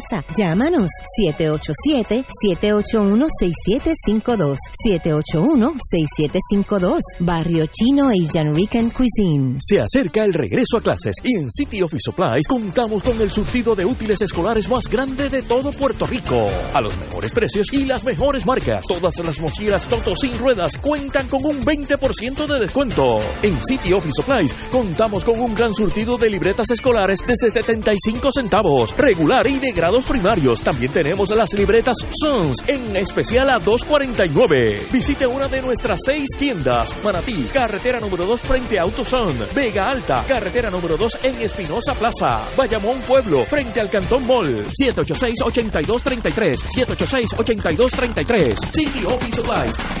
Llámanos 787-781-6752. 781-6752. Barrio Chino Asian Rican Cuisine. Se acerca el regreso a clases y en City Office Supplies contamos con el surtido de útiles escolares más grande de todo Puerto Rico. A los mejores precios y las mejores marcas. Todas las mochilas Toto sin ruedas cuentan con un 20% de descuento. En City Office Supplies contamos con un gran surtido de libretas escolares desde 75 centavos, regular y de primarios. También tenemos las libretas Sons en especial a 2.49. Visite una de nuestras seis tiendas. Manatí, carretera número 2 frente a AutoZone. Vega Alta, carretera número 2 en Espinosa Plaza. Bayamón Pueblo, frente al Cantón Mall. 786-8233. 786-8233. City Office Supplies.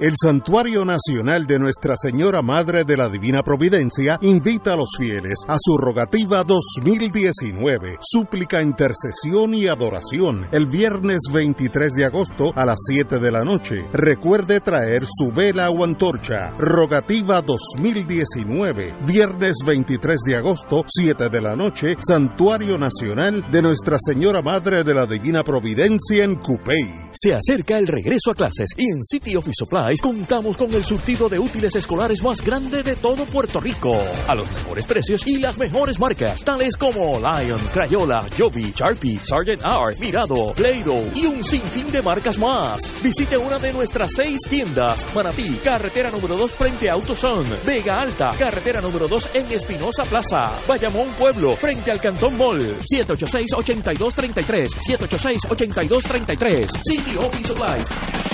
El Santuario Nacional de Nuestra Señora Madre de la Divina Providencia invita a los fieles a su rogativa 2019, súplica, intercesión y adoración, el viernes 23 de agosto a las 7 de la noche. Recuerde traer su vela o antorcha. Rogativa 2019, viernes 23 de agosto, 7 de la noche, Santuario Nacional de Nuestra Señora Madre de la Divina Providencia en Cupey. Se acerca el regreso a clases y en City Office Contamos con el surtido de útiles escolares más grande de todo Puerto Rico. A los mejores precios y las mejores marcas, tales como Lion, Crayola, Joby, Sharpie, Sargent Art, Mirado, Play-Doh y un sinfín de marcas más. Visite una de nuestras seis tiendas. Manatí, carretera número 2 frente a AutoZone. Vega Alta, carretera número 2 en Espinosa Plaza. Bayamón Pueblo, frente al Cantón Mall. 786-8233. 786-8233. City Office Supplies.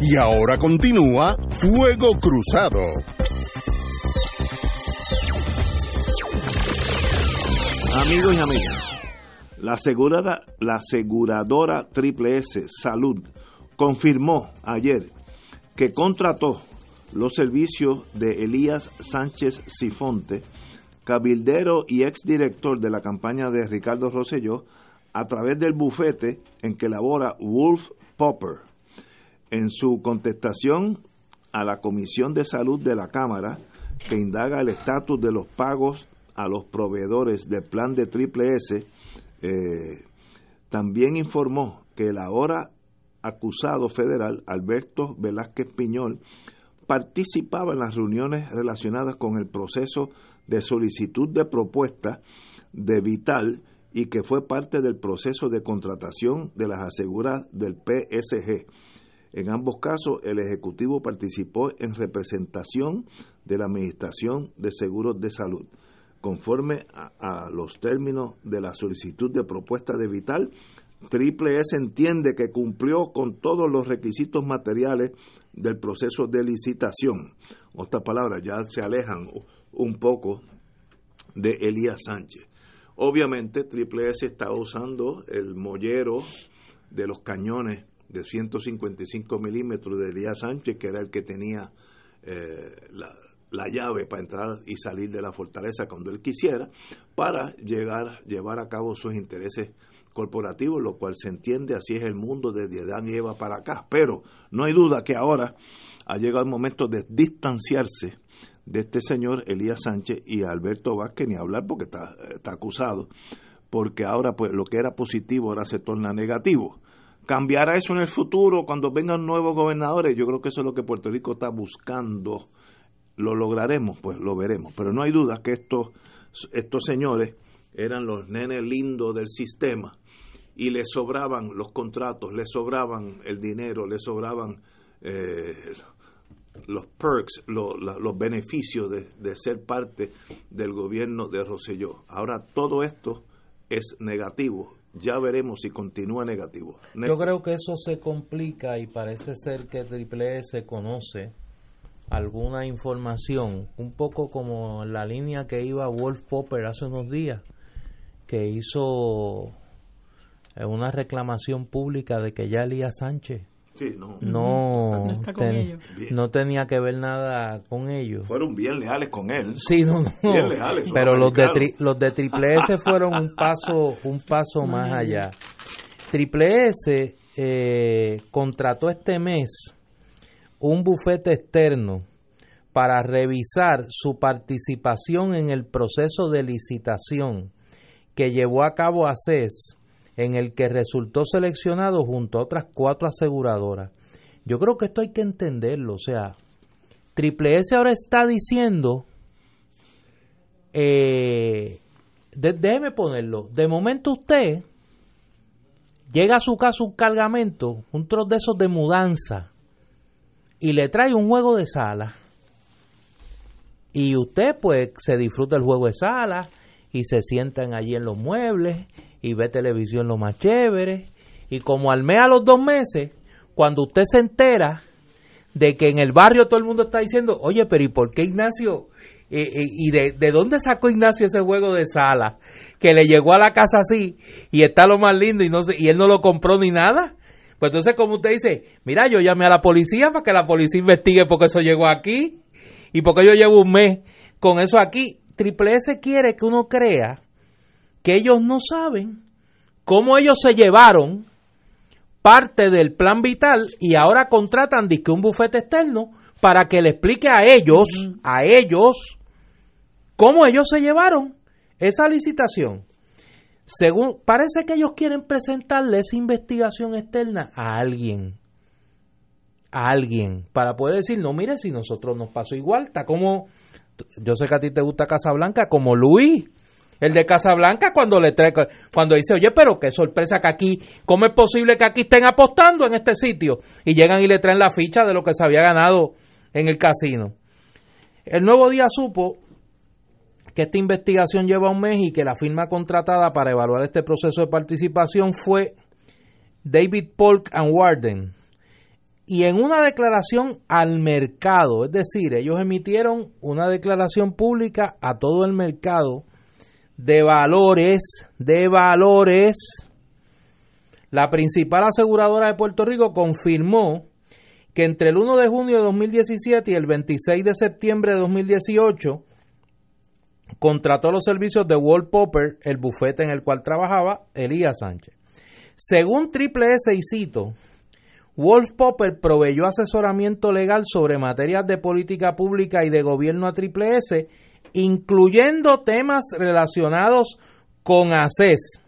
Y ahora continúa Fuego Cruzado. Amigos y amigas, la, asegurada, la aseguradora Triple S Salud confirmó ayer que contrató los servicios de Elías Sánchez Sifonte, cabildero y exdirector de la campaña de Ricardo Rosselló, a través del bufete en que labora Wolf Popper. En su contestación a la Comisión de Salud de la Cámara, que indaga el estatus de los pagos a los proveedores del plan de Triple S, eh, también informó que el ahora acusado federal Alberto Velázquez Piñol participaba en las reuniones relacionadas con el proceso de solicitud de propuesta de Vital y que fue parte del proceso de contratación de las aseguradas del PSG. En ambos casos, el Ejecutivo participó en representación de la Administración de Seguros de Salud. Conforme a, los términos de la solicitud de propuesta de Vital, Triple S entiende que cumplió con todos los requisitos materiales del proceso de licitación. Otras palabras, ya se alejan un poco de Elías Sánchez. Obviamente, Triple S está usando el mollero de los cañones de 155 milímetros de Elías Sánchez, que era el que tenía eh, la, la llave para entrar y salir de la fortaleza cuando él quisiera, para llegar, llevar a cabo sus intereses corporativos, lo cual se entiende, así es el mundo desde Adán y Eva para acá. Pero no hay duda que ahora ha llegado el momento de distanciarse de este señor Elías Sánchez y Alberto Vázquez, ni hablar porque está, está acusado, porque ahora pues lo que era positivo ahora se torna negativo. ¿Cambiará eso en el futuro cuando vengan nuevos gobernadores? Yo creo que eso es lo que Puerto Rico está buscando. ¿Lo lograremos? Pues lo veremos. Pero no hay duda que estos, estos señores eran los nenes lindos del sistema y les sobraban los contratos, les sobraban el dinero, les sobraban eh, los perks, los beneficios de, de ser parte del gobierno de Rosselló. Ahora todo esto es negativo. Ya veremos si continúa negativo. Ne- Yo creo que eso se complica y parece ser que Triple S conoce alguna información, un poco como la línea que iba Wolf Popper hace unos días, que hizo eh, una reclamación pública de que ya Elías Sánchez Sí, no. no, ten- tenía que ver nada con ellos. Fueron bien leales con él. Sí, no, no. Bien leales, Pero los de, tri- los de Triple S fueron un paso, un paso más allá. Triple S eh, contrató este mes un bufete externo para revisar su participación en el proceso de licitación que llevó a cabo ACES, en el que resultó seleccionado junto a otras cuatro aseguradoras. Yo creo que esto hay que entenderlo, o sea, Triple S ahora está diciendo, eh, de- déjeme ponerlo, de momento usted llega a su casa un cargamento, un trozo de esos de mudanza, y le trae un juego de sala. Y usted pues se disfruta el juego de sala y se sientan allí en los muebles y ve televisión lo más chévere. Y como al mes a los dos meses, cuando usted se entera de que en el barrio todo el mundo está diciendo, oye, pero ¿y por qué Ignacio? Eh, eh, ¿Y de, de dónde sacó Ignacio ese juego de sala? Que le llegó a la casa así y está lo más lindo y, no y él no lo compró ni nada. Pues entonces, como usted dice, mira, yo llamé a la policía para que la policía investigue porque eso llegó aquí y porque yo llevo un mes con eso aquí. Triple S quiere que uno crea que ellos no saben cómo ellos se llevaron parte del plan vital y ahora contratan disque un bufete externo para que le explique a ellos, a ellos, cómo ellos se llevaron esa licitación. Según parece que ellos quieren presentarle esa investigación externa a alguien, a alguien, para poder decir, no, mire, si nosotros nos pasó igual, está como, yo sé que a ti te gusta Casablanca, como Luis, el de Casablanca cuando le trae, cuando dice, oye, pero qué sorpresa que aquí, ¿cómo es posible que aquí estén apostando en este sitio? Y llegan y le traen la ficha de lo que se había ganado en el casino. El nuevo día supo que esta investigación lleva un mes y que la firma contratada para evaluar este proceso de participación fue David Polk and Warden. Y en una declaración al mercado, es decir, ellos emitieron una declaración pública a todo el mercado de valores, de valores. La principal aseguradora de Puerto Rico confirmó que entre el 1 de junio de 2017 y el 26 de septiembre de 2018 contrató los servicios de Wall Popper, el bufete en el cual trabajaba Elías Sánchez. Según Triple S y cito, Wolf Popper proveyó asesoramiento legal sobre materias de política pública y de gobierno a Triple S, incluyendo temas relacionados con ACES.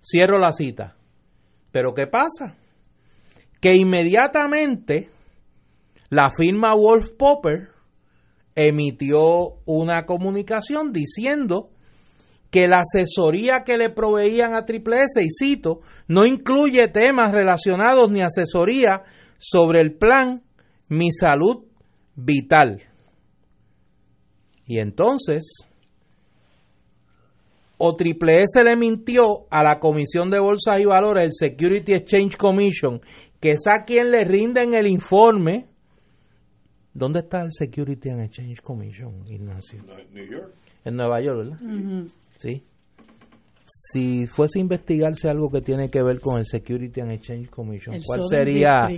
Cierro la cita. Pero ¿qué pasa? Que inmediatamente la firma Wolf Popper emitió una comunicación diciendo que la asesoría que le proveían a Triple S, y cito, no incluye temas relacionados ni asesoría sobre el plan Mi Salud Vital. Y entonces, o Triple S le mintió a la Comisión de Bolsas y Valores, el Security Exchange Commission, que es a quien le rinden el informe. ¿Dónde está el Security and Exchange Commission, Ignacio? New York. En Nueva York, ¿verdad? Ujú. Sí. Si fuese a investigarse algo que tiene que ver con el Security and Exchange Commission, El ¿cuál sería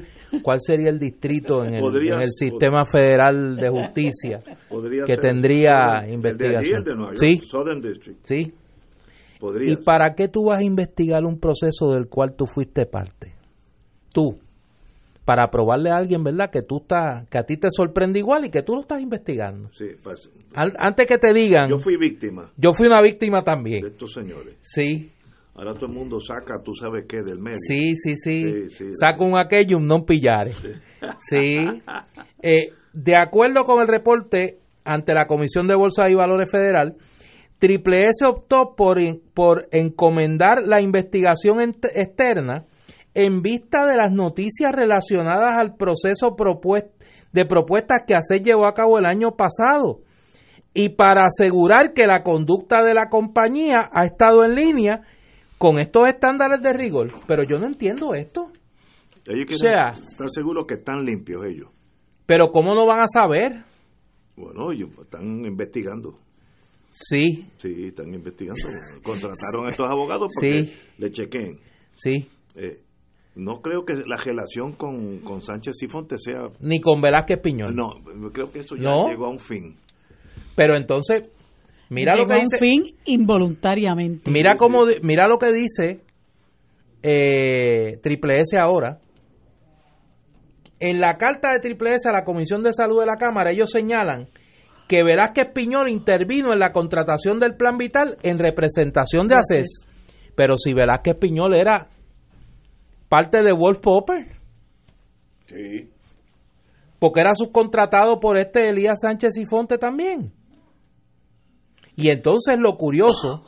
cuál sería el distrito en el, en sistema federal de justicia que tendría el de allí, investigación? el de Nueva York, sí, Southern District. sí. ¿Y para qué tú vas a investigar un proceso del cual tú fuiste parte? Tú. Para probarle a alguien, ¿verdad? Que tú estás, que a ti te sorprende igual y que tú lo estás investigando. Sí, pues, Al- antes que te digan, yo fui víctima yo fui una víctima también. de estos señores. Sí. Ahora todo el mundo saca, tú sabes qué, del medio. Sí, sí, sí. Sí, sí. Saca un aquello, un non pillare. Sí. Eh, de acuerdo con el reporte ante la Comisión de Bolsa y Valores Federal, Triple S optó por, por encomendar la investigación externa en vista de las noticias relacionadas al proceso de propuestas que ACE llevó a cabo el año pasado y para asegurar que la conducta de la compañía ha estado en línea con estos estándares de rigor. Pero yo no entiendo esto. Ellos quieren sea- estar seguros que están limpios ellos. Pero ¿cómo no van a saber? Bueno, ellos están investigando. Sí, Sí, están investigando. Contrataron a estos abogados porque Sí. le chequen. sí. Eh, no creo que la relación con, con Sánchez Sifonte sea... Ni con Velázquez Piñol. No, creo que eso ya No. llegó a un fin. Pero entonces, mira lo Llegó que a un dice. fin involuntariamente. Mira cómo, mira lo que dice eh, Triple S ahora. En la carta de Triple S a la Comisión de Salud de la Cámara, ellos señalan que Velázquez Piñol intervino en la contratación del Plan Vital en representación de ACES. Pero si Velázquez Piñol era parte de Wolf Popper, Sí. porque era subcontratado por este Elías Sánchez y Fonte también. Y entonces lo curioso,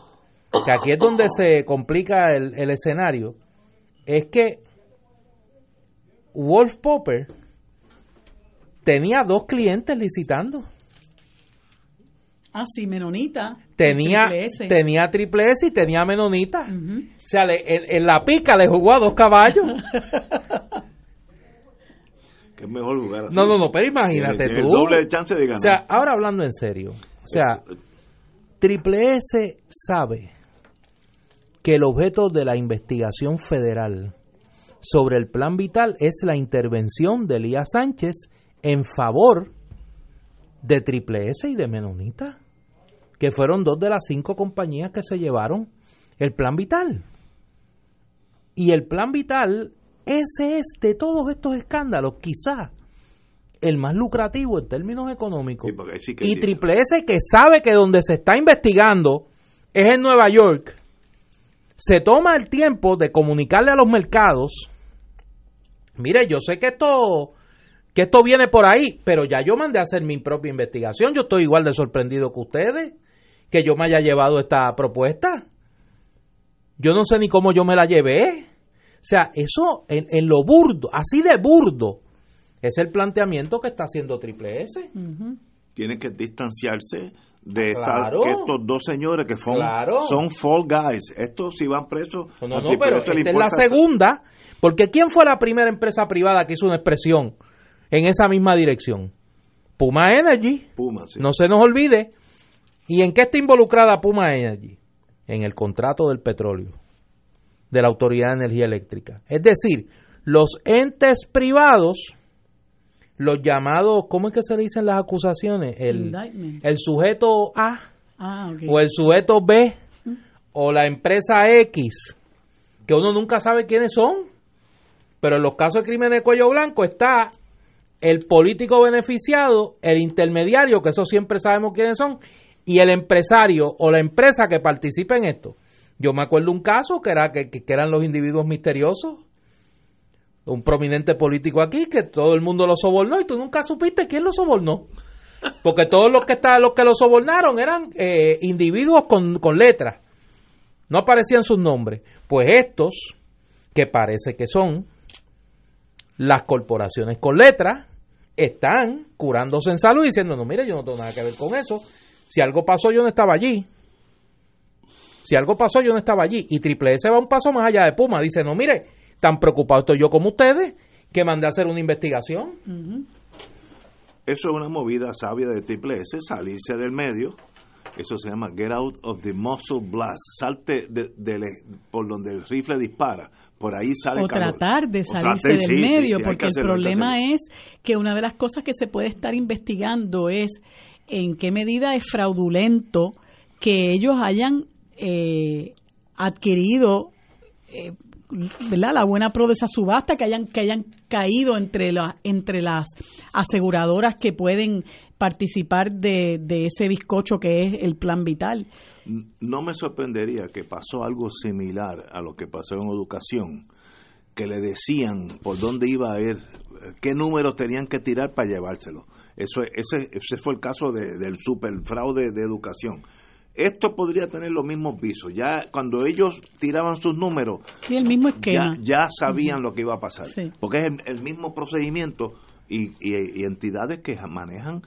que aquí es donde se complica el, el escenario, es que Wolf Popper tenía dos clientes licitando. Ah, sí, Menonita. Tenía Triple S. tenía triple S y tenía menonita. O sea, le- en, en la pica le jugó a dos caballos. Que es mejor jugar así. No, no, no, pero imagínate Tiene- tiene tú. el doble de chance de ganar. O sea, ahora hablando en serio. O sea, Triple S sabe que el objeto de la investigación federal sobre el plan vital es la intervención de Elías Sánchez en favor de Triple S y de Menonita, que fueron dos de las cinco compañías que se llevaron el plan vital. Y el plan vital, ese es de todos estos escándalos, quizá el más lucrativo en términos económicos. sí y. Triple S, que sabe que donde se está investigando es en Nueva York, se toma el tiempo de comunicarle a los mercados, mire, yo sé que esto que esto viene por ahí, pero ya yo mandé a hacer mi propia investigación, yo estoy igual de sorprendido que ustedes que yo me haya llevado esta propuesta. Yo no sé ni cómo yo me la llevé. O sea, eso en, en lo burdo, así de burdo, es el planteamiento que está haciendo Triple S. Tienen que distanciarse de esta- Claro. que estos dos señores que son, Claro. son fall guys. Estos si van presos... No, no, pero esta es la segunda, porque ¿quién fue la primera empresa privada que hizo una expresión en esa misma dirección? Puma Energy. Puma, sí. No se nos olvide. ¿Y en qué está involucrada Puma Energy? En el contrato del petróleo, de la Autoridad de Energía Eléctrica. Es decir, los entes privados, los llamados, ¿cómo es que se le dicen las acusaciones? El, sujeto A Ah, o el sujeto B o la empresa X, que uno nunca sabe quiénes son. Pero en los casos de crimen de cuello blanco está el político beneficiado, el intermediario, que eso siempre sabemos quiénes son, y el empresario o la empresa que participa en esto. Yo me acuerdo un caso que era que, que eran los individuos misteriosos, un prominente político aquí que todo el mundo lo sobornó y tú nunca supiste quién lo sobornó. Porque todos los que estaban, los que lo sobornaron eran eh, individuos con, con letras. No aparecían sus nombres. Pues estos, que parece que son las corporaciones con letras, están curándose en salud diciendo, no, mire, yo no tengo nada que ver con eso. Si algo pasó, yo no estaba allí. Si algo pasó, yo no estaba allí. Y Triple S va un paso más allá de Puma. Dice, no, mire, tan preocupado estoy yo como ustedes que mandé a hacer una investigación. Eso es una movida sabia de Triple S, salirse del medio. Eso se llama get out of the muzzle blast. Salte de, de- por donde el rifle dispara. Por ahí sale o calor. tratar de salirse tratar- del sí, medio, sí, porque que el hacerlo, problema es que una de las cosas que se puede estar investigando es en qué medida es fraudulento que ellos hayan eh, adquirido eh, ¿verdad? la buena pro de esa subasta, que hayan, que hayan caído entre, la, entre las aseguradoras que pueden participar de, de ese bizcocho que es el plan vital. No me sorprendería que pasó algo similar a lo que pasó en educación, que le decían por dónde iba a ir, qué números tenían que tirar para llevárselo. Eso, ese, ese fue el caso de, del superfraude de educación. Esto podría tener los mismos visos. Ya cuando ellos tiraban sus números, sí, el mismo esquema. Ya, sabían lo que iba a pasar. Porque es el, mismo procedimiento y, y, entidades que manejan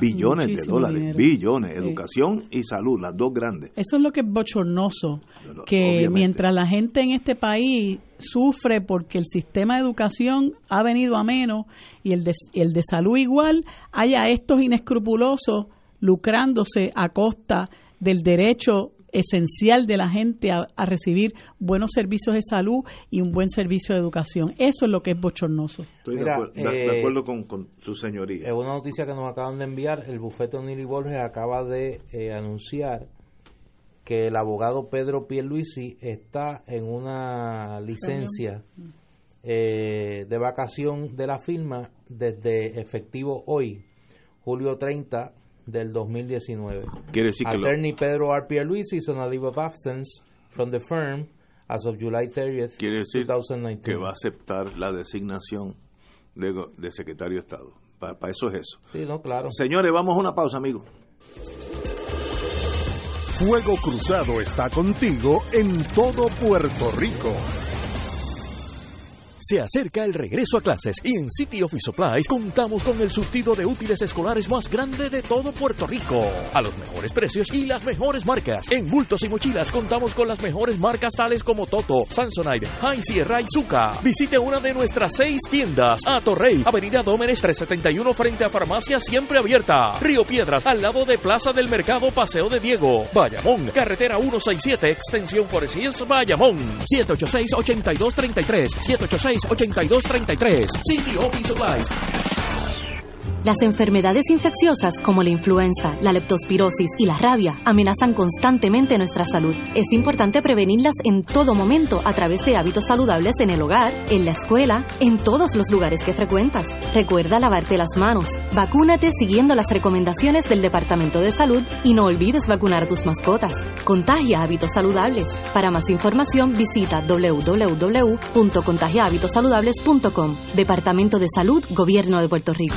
billones de dólares, billones, educación y salud, las dos grandes. Eso es lo que es bochornoso, que mientras la gente en este país sufre porque el sistema de educación ha venido a menos y el de, el de salud igual, haya estos inescrupulosos lucrándose a costa del derecho esencial de la gente a, recibir buenos servicios de salud y un buen servicio de educación. Eso es lo que es bochornoso. Estoy de, eh, acuerdo, con, su señoría. Es una noticia que nos acaban de enviar. El bufete O'Neill Borges acaba de eh, anunciar que el abogado Pedro Pierluisi está en una licencia eh, de vacación de la firma desde efectivo hoy, julio 30 del 2019. Quiere decir Attorney Pedro R. Pierluisi is on a leave of absence from the firm as of July 30th, Quiere decir 2019. que va a aceptar la designación de, de secretario de Estado. Para, eso es eso. Sí, no, claro. Señores, vamos a una pausa, amigos. Fuego Cruzado está contigo en todo Puerto Rico. Se acerca el regreso a clases y en City Office Supplies contamos con el surtido de útiles escolares más grande de todo Puerto Rico. A los mejores precios y las mejores marcas. En bultos y mochilas contamos con las mejores marcas tales como Toto, Samsonite, High Sierra y Zuka. Visite una de nuestras seis tiendas. A Torrey, Avenida Dómenes 371 frente a Farmacia Siempre Abierta. Río Piedras, al lado de Plaza del Mercado Paseo de Diego. Bayamón, carretera 167, extensión Forest Hills, Bayamón. 786-8233. 786 8233 City Office Supplies. Las enfermedades infecciosas como la influenza, la leptospirosis y la rabia amenazan constantemente nuestra salud. Es importante prevenirlas en todo momento a través de hábitos saludables en el hogar, en la escuela, en todos los lugares que frecuentas. Recuerda lavarte las manos, vacúnate siguiendo las recomendaciones del Departamento de Salud y no olvides vacunar a tus mascotas. Contagia hábitos saludables. Para más información visita www.contagiahabitosaludables.com. Departamento de Salud, Gobierno de Puerto Rico.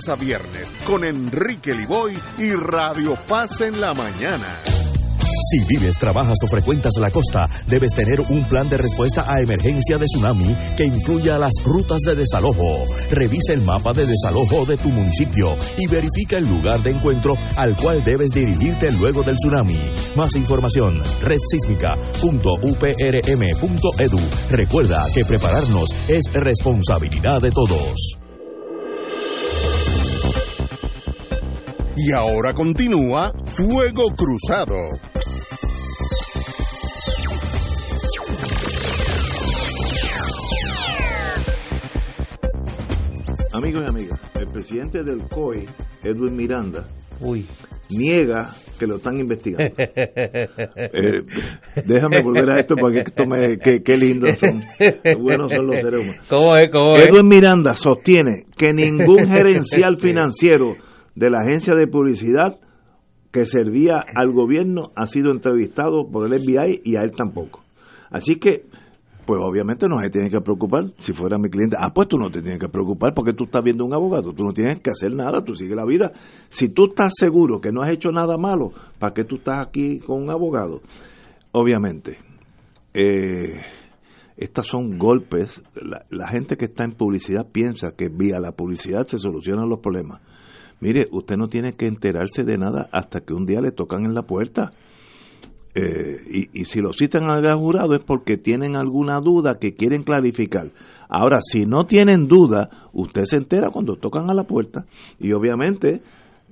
a viernes con Enrique Liboy y Radio Paz en la mañana. Si vives, trabajas o frecuentas la costa, debes tener un plan de respuesta a emergencia de tsunami que incluya las rutas de desalojo. Revisa el mapa de desalojo de tu municipio y verifica el lugar de encuentro al cual debes dirigirte luego del tsunami. Más información, redsísmica.uprm.edu. Recuerda que prepararnos es responsabilidad de todos. Y ahora continúa Fuego Cruzado. Amigos y amigas, el presidente del COI, Edwin Miranda, niega que lo están investigando. Eh, déjame volver a esto porque esto me, qué, qué lindos son, qué buenos son los seres humanos. ¿Cómo es, cómo Edwin Miranda sostiene que ningún gerencial financiero de la agencia de publicidad que servía al gobierno ha sido entrevistado por el FBI y a él tampoco. Así que, pues obviamente no se tiene que preocupar. Si fuera mi cliente, ah, pues tú no te tienes que preocupar porque tú estás viendo un abogado, tú no tienes que hacer nada, tú sigues la vida. Si tú estás seguro que no has hecho nada malo, ¿para qué tú estás aquí con un abogado? Obviamente, eh, estas son golpes. La, la gente que está en publicidad piensa que vía la publicidad se solucionan los problemas Mire, usted no tiene que enterarse de nada hasta que un día le tocan en la puerta. Eh, y, y si lo citan al jurado es porque tienen alguna duda que quieren clarificar. Ahora, si no tienen duda, usted se entera cuando tocan a la puerta y obviamente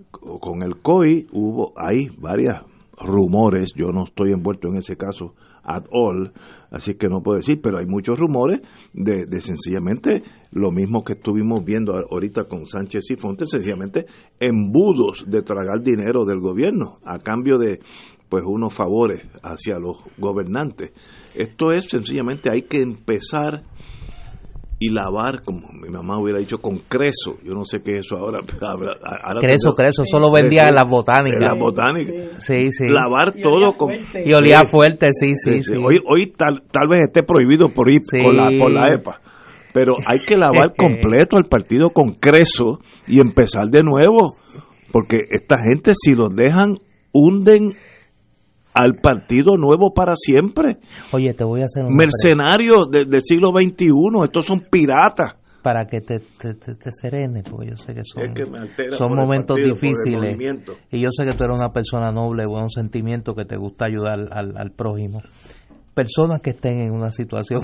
co- con el COI hubo hay varias rumores, yo no estoy envuelto en ese caso at all, así que no puedo decir, pero hay muchos rumores de, de sencillamente lo mismo que estuvimos viendo ahorita con Sánchez y Fontes, sencillamente embudos de tragar dinero del gobierno a cambio de pues unos favores hacia los gobernantes. Esto es sencillamente hay que empezar y lavar, como mi mamá hubiera dicho, con creso. Yo no sé qué es eso ahora. pero ahora- ahora Creso, tengo- creso, eso lo vendía en las botánicas. En las botánicas. Sí, sí. Lavar todo con... Y olía fuerte, sí, sí, sí. Hoy, hoy tal, tal vez esté prohibido por ir Sí. por, la, por la EPA. Pero hay que lavar completo el partido con creso y empezar de nuevo. Porque esta gente, si los dejan, hunden al partido nuevo para siempre. Oye, te voy a hacer un Mercenarios de- del siglo XXI, estos son piratas. para que te, te, te, te serenes, porque yo sé que son, Es que son momentos partido, difíciles. Y yo sé que tú eres una persona noble, de buenos sentimientos, que te gusta ayudar al, al prójimo. Personas que estén en una situación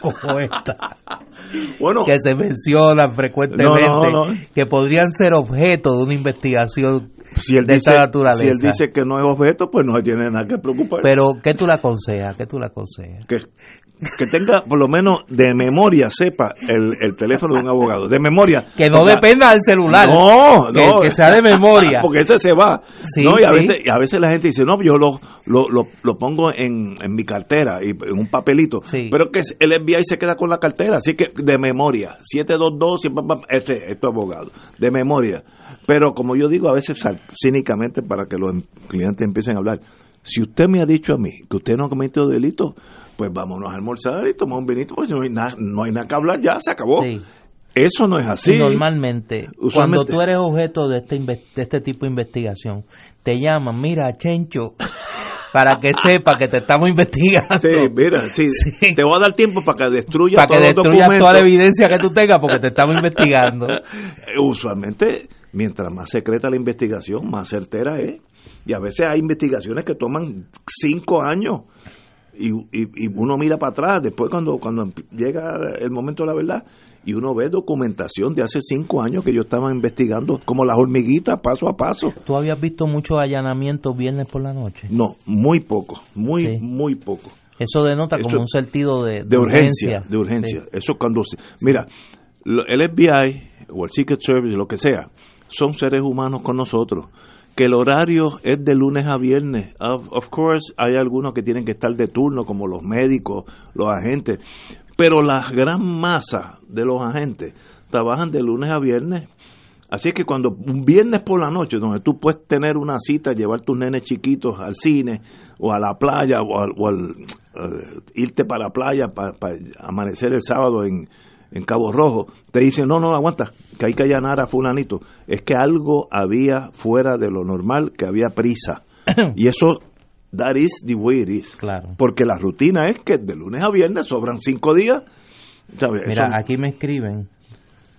como esta, Bueno, que se mencionan frecuentemente, No, no, no. que podrían ser objeto de una investigación si él, de dice, esta naturaleza. si él dice que no es objeto, pues no tiene nada que preocupar. Pero, ¿qué tú le aconsejas? ¿Qué tú le aconsejas? que, que tenga por lo menos de memoria, sepa el, el teléfono de un abogado. De memoria. Que no dependa del celular. No, Que- no. que sea de memoria. Porque ese se va. Sí, no, y, a sí. veces, y a veces la gente dice, no, yo lo, lo, lo, lo pongo en, en mi cartera, y en un papelito. Pero que el FBI se queda con la cartera, así que de memoria. 722, siempre, este, este abogado. De memoria. Pero como yo digo a veces cínicamente para que los em- clientes empiecen a hablar, si usted me ha dicho a mí que usted no ha cometido delito, pues vámonos a almorzar y tomar un vinito, porque si no hay nada, no hay nada que hablar, ya se acabó. Eso no es así. Y normalmente, cuando tú eres objeto de este, de este tipo de investigación, te llaman, mira, Chencho, para que sepa que te estamos investigando. Sí, mira, sí, te voy a dar tiempo para que destruya para que destruyas toda la evidencia que tú tengas porque te estamos investigando. Usualmente, mientras más secreta la investigación, más certera es. Y a veces hay investigaciones que toman cinco años. Y, y- y uno mira para atrás, después cuando, cuando llega el momento de la verdad, y uno ve documentación de hace cinco años que yo estaba investigando, como las hormiguitas, paso a paso. ¿Tú habías visto muchos allanamientos viernes por la noche? No, muy poco, muy, Sí. muy poco. Eso denota como un sentido de, de urgencia, de urgencia. Sí. Eso cuando se- mira, el FBI o el Secret Service, lo que sea, son seres humanos con nosotros. Que el horario es de lunes a viernes. Of, course, hay algunos que tienen que estar de turno, como los médicos, los agentes. Pero la gran masa de los agentes trabajan de lunes a viernes. Así que cuando un viernes por la noche, donde tú puedes tener una cita, llevar tus nenes chiquitos al cine o a la playa o al, eh, irte para la playa para, amanecer el sábado en, en Cabo Rojo, te dicen, no, no, aguanta, que hay que allanar a fulanito. Es que algo había fuera de lo normal, que había prisa. y eso, that is the way it is. Claro. Porque la rutina es que de lunes a viernes sobran cinco días. ¿sabes? Mira, Eso- aquí me escriben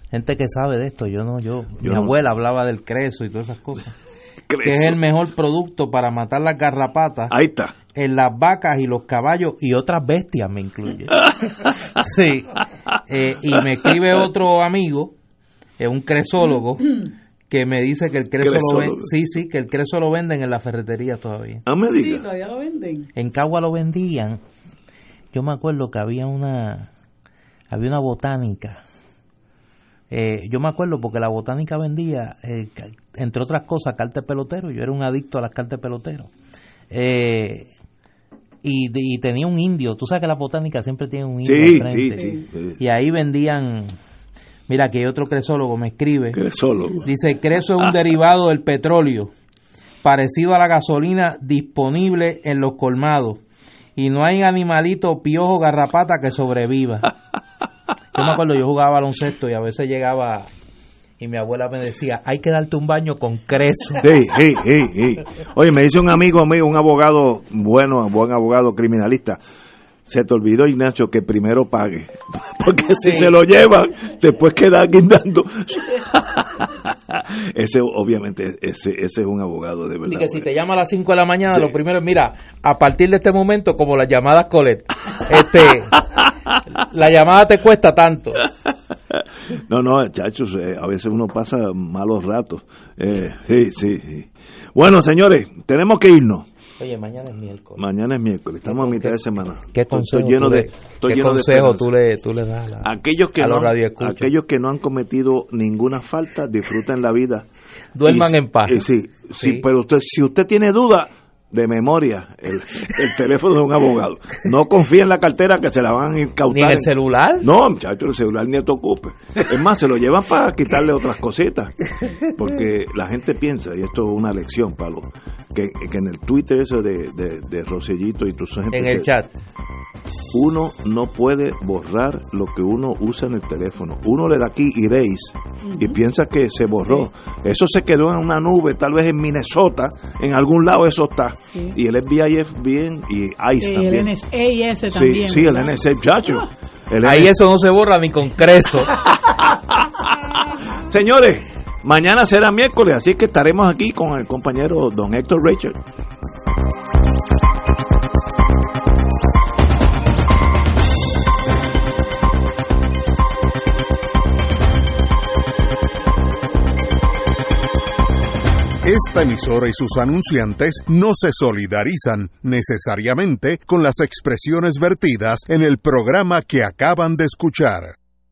gente que sabe de esto. Yo no, yo. Yo mi no. abuela hablaba del creso y todas esas cosas. Que es el mejor producto para matar las garrapatas. Ahí está. En las vacas y los caballos y otras bestias me incluye. sí. Eh, y me escribe otro amigo, eh, un cresólogo, que me dice que el creso lo ven, Cresólogo. sí, sí, que el creso lo venden en la ferretería todavía. Ah, me Sí, diga. todavía lo venden. En Cagua lo vendían. Yo me acuerdo que había una había una botánica. Eh, yo me acuerdo porque la botánica vendía, eh, entre otras cosas, cartas pelotero. Yo era un adicto a las cartas pelotero. Eh, y, tenía un indio. Tú sabes que la botánica siempre tiene un indio. Sí, al frente. sí, sí. Y ahí vendían. Mira, que hay otro cresólogo me escribe. Cresólogo. Dice: Creso es un derivado del petróleo, parecido a la gasolina disponible en los colmados. Y no hay animalito, piojo, garrapata que sobreviva. Yo me acuerdo, yo jugaba baloncesto y a veces llegaba y mi abuela me decía: Hay que darte un baño con creso. Sí, sí, sí. Oye, me dice un amigo mío, un abogado bueno, buen abogado criminalista. Se te olvidó, Ignacio, que primero pague. Porque si Sí. se lo llevan, después queda guindando. ese, obviamente, ese, ese es un abogado de verdad. Y que si te llama a las 5 de la mañana, lo primero es, mira, a partir de este momento, como las llamadas Colet, este, la llamada te cuesta tanto. No, no, chachos, eh, a veces uno pasa malos ratos. Eh, sí, sí, sí. Bueno, señores, tenemos que irnos. Oye, mañana es miércoles. Mañana es miércoles, estamos a mitad de semana. ¿Qué consejo, estoy lleno tú, de, le, estoy qué lleno de consejo esperanza. tú, le, tú le das a, la- aquellos que a no, aquellos que no han cometido ninguna falta disfruten la vida Duerman Y- en paz. sí, sí, Sí. pero usted si usted tiene duda de memoria el, el teléfono de un abogado. No confía en la cartera que se la van a incautar Ni en el celular. no muchacho el celular ni te ocupe es más se lo llevan para quitarle otras cositas. Porque la gente piensa y esto es una lección Pablo que, que en el Twitter eso de, de, de Rosellito y tu gente En el chat. uno no puede borrar lo que uno usa en el teléfono. Uno le da aquí erase y piensa que se borró. Eso se quedó en una nube, tal vez en Minnesota, en algún lado eso está. Sí. Y el FBI es bien y ICE el también. NSA sí, también. sí, el. NSA, chacho. El Ahí NSA. eso no se borra ni con creso. Señores, mañana será miércoles, así que estaremos aquí con el compañero don Héctor Rachel. Esta emisora y sus anunciantes no se solidarizan necesariamente con las expresiones vertidas en el programa que acaban de escuchar.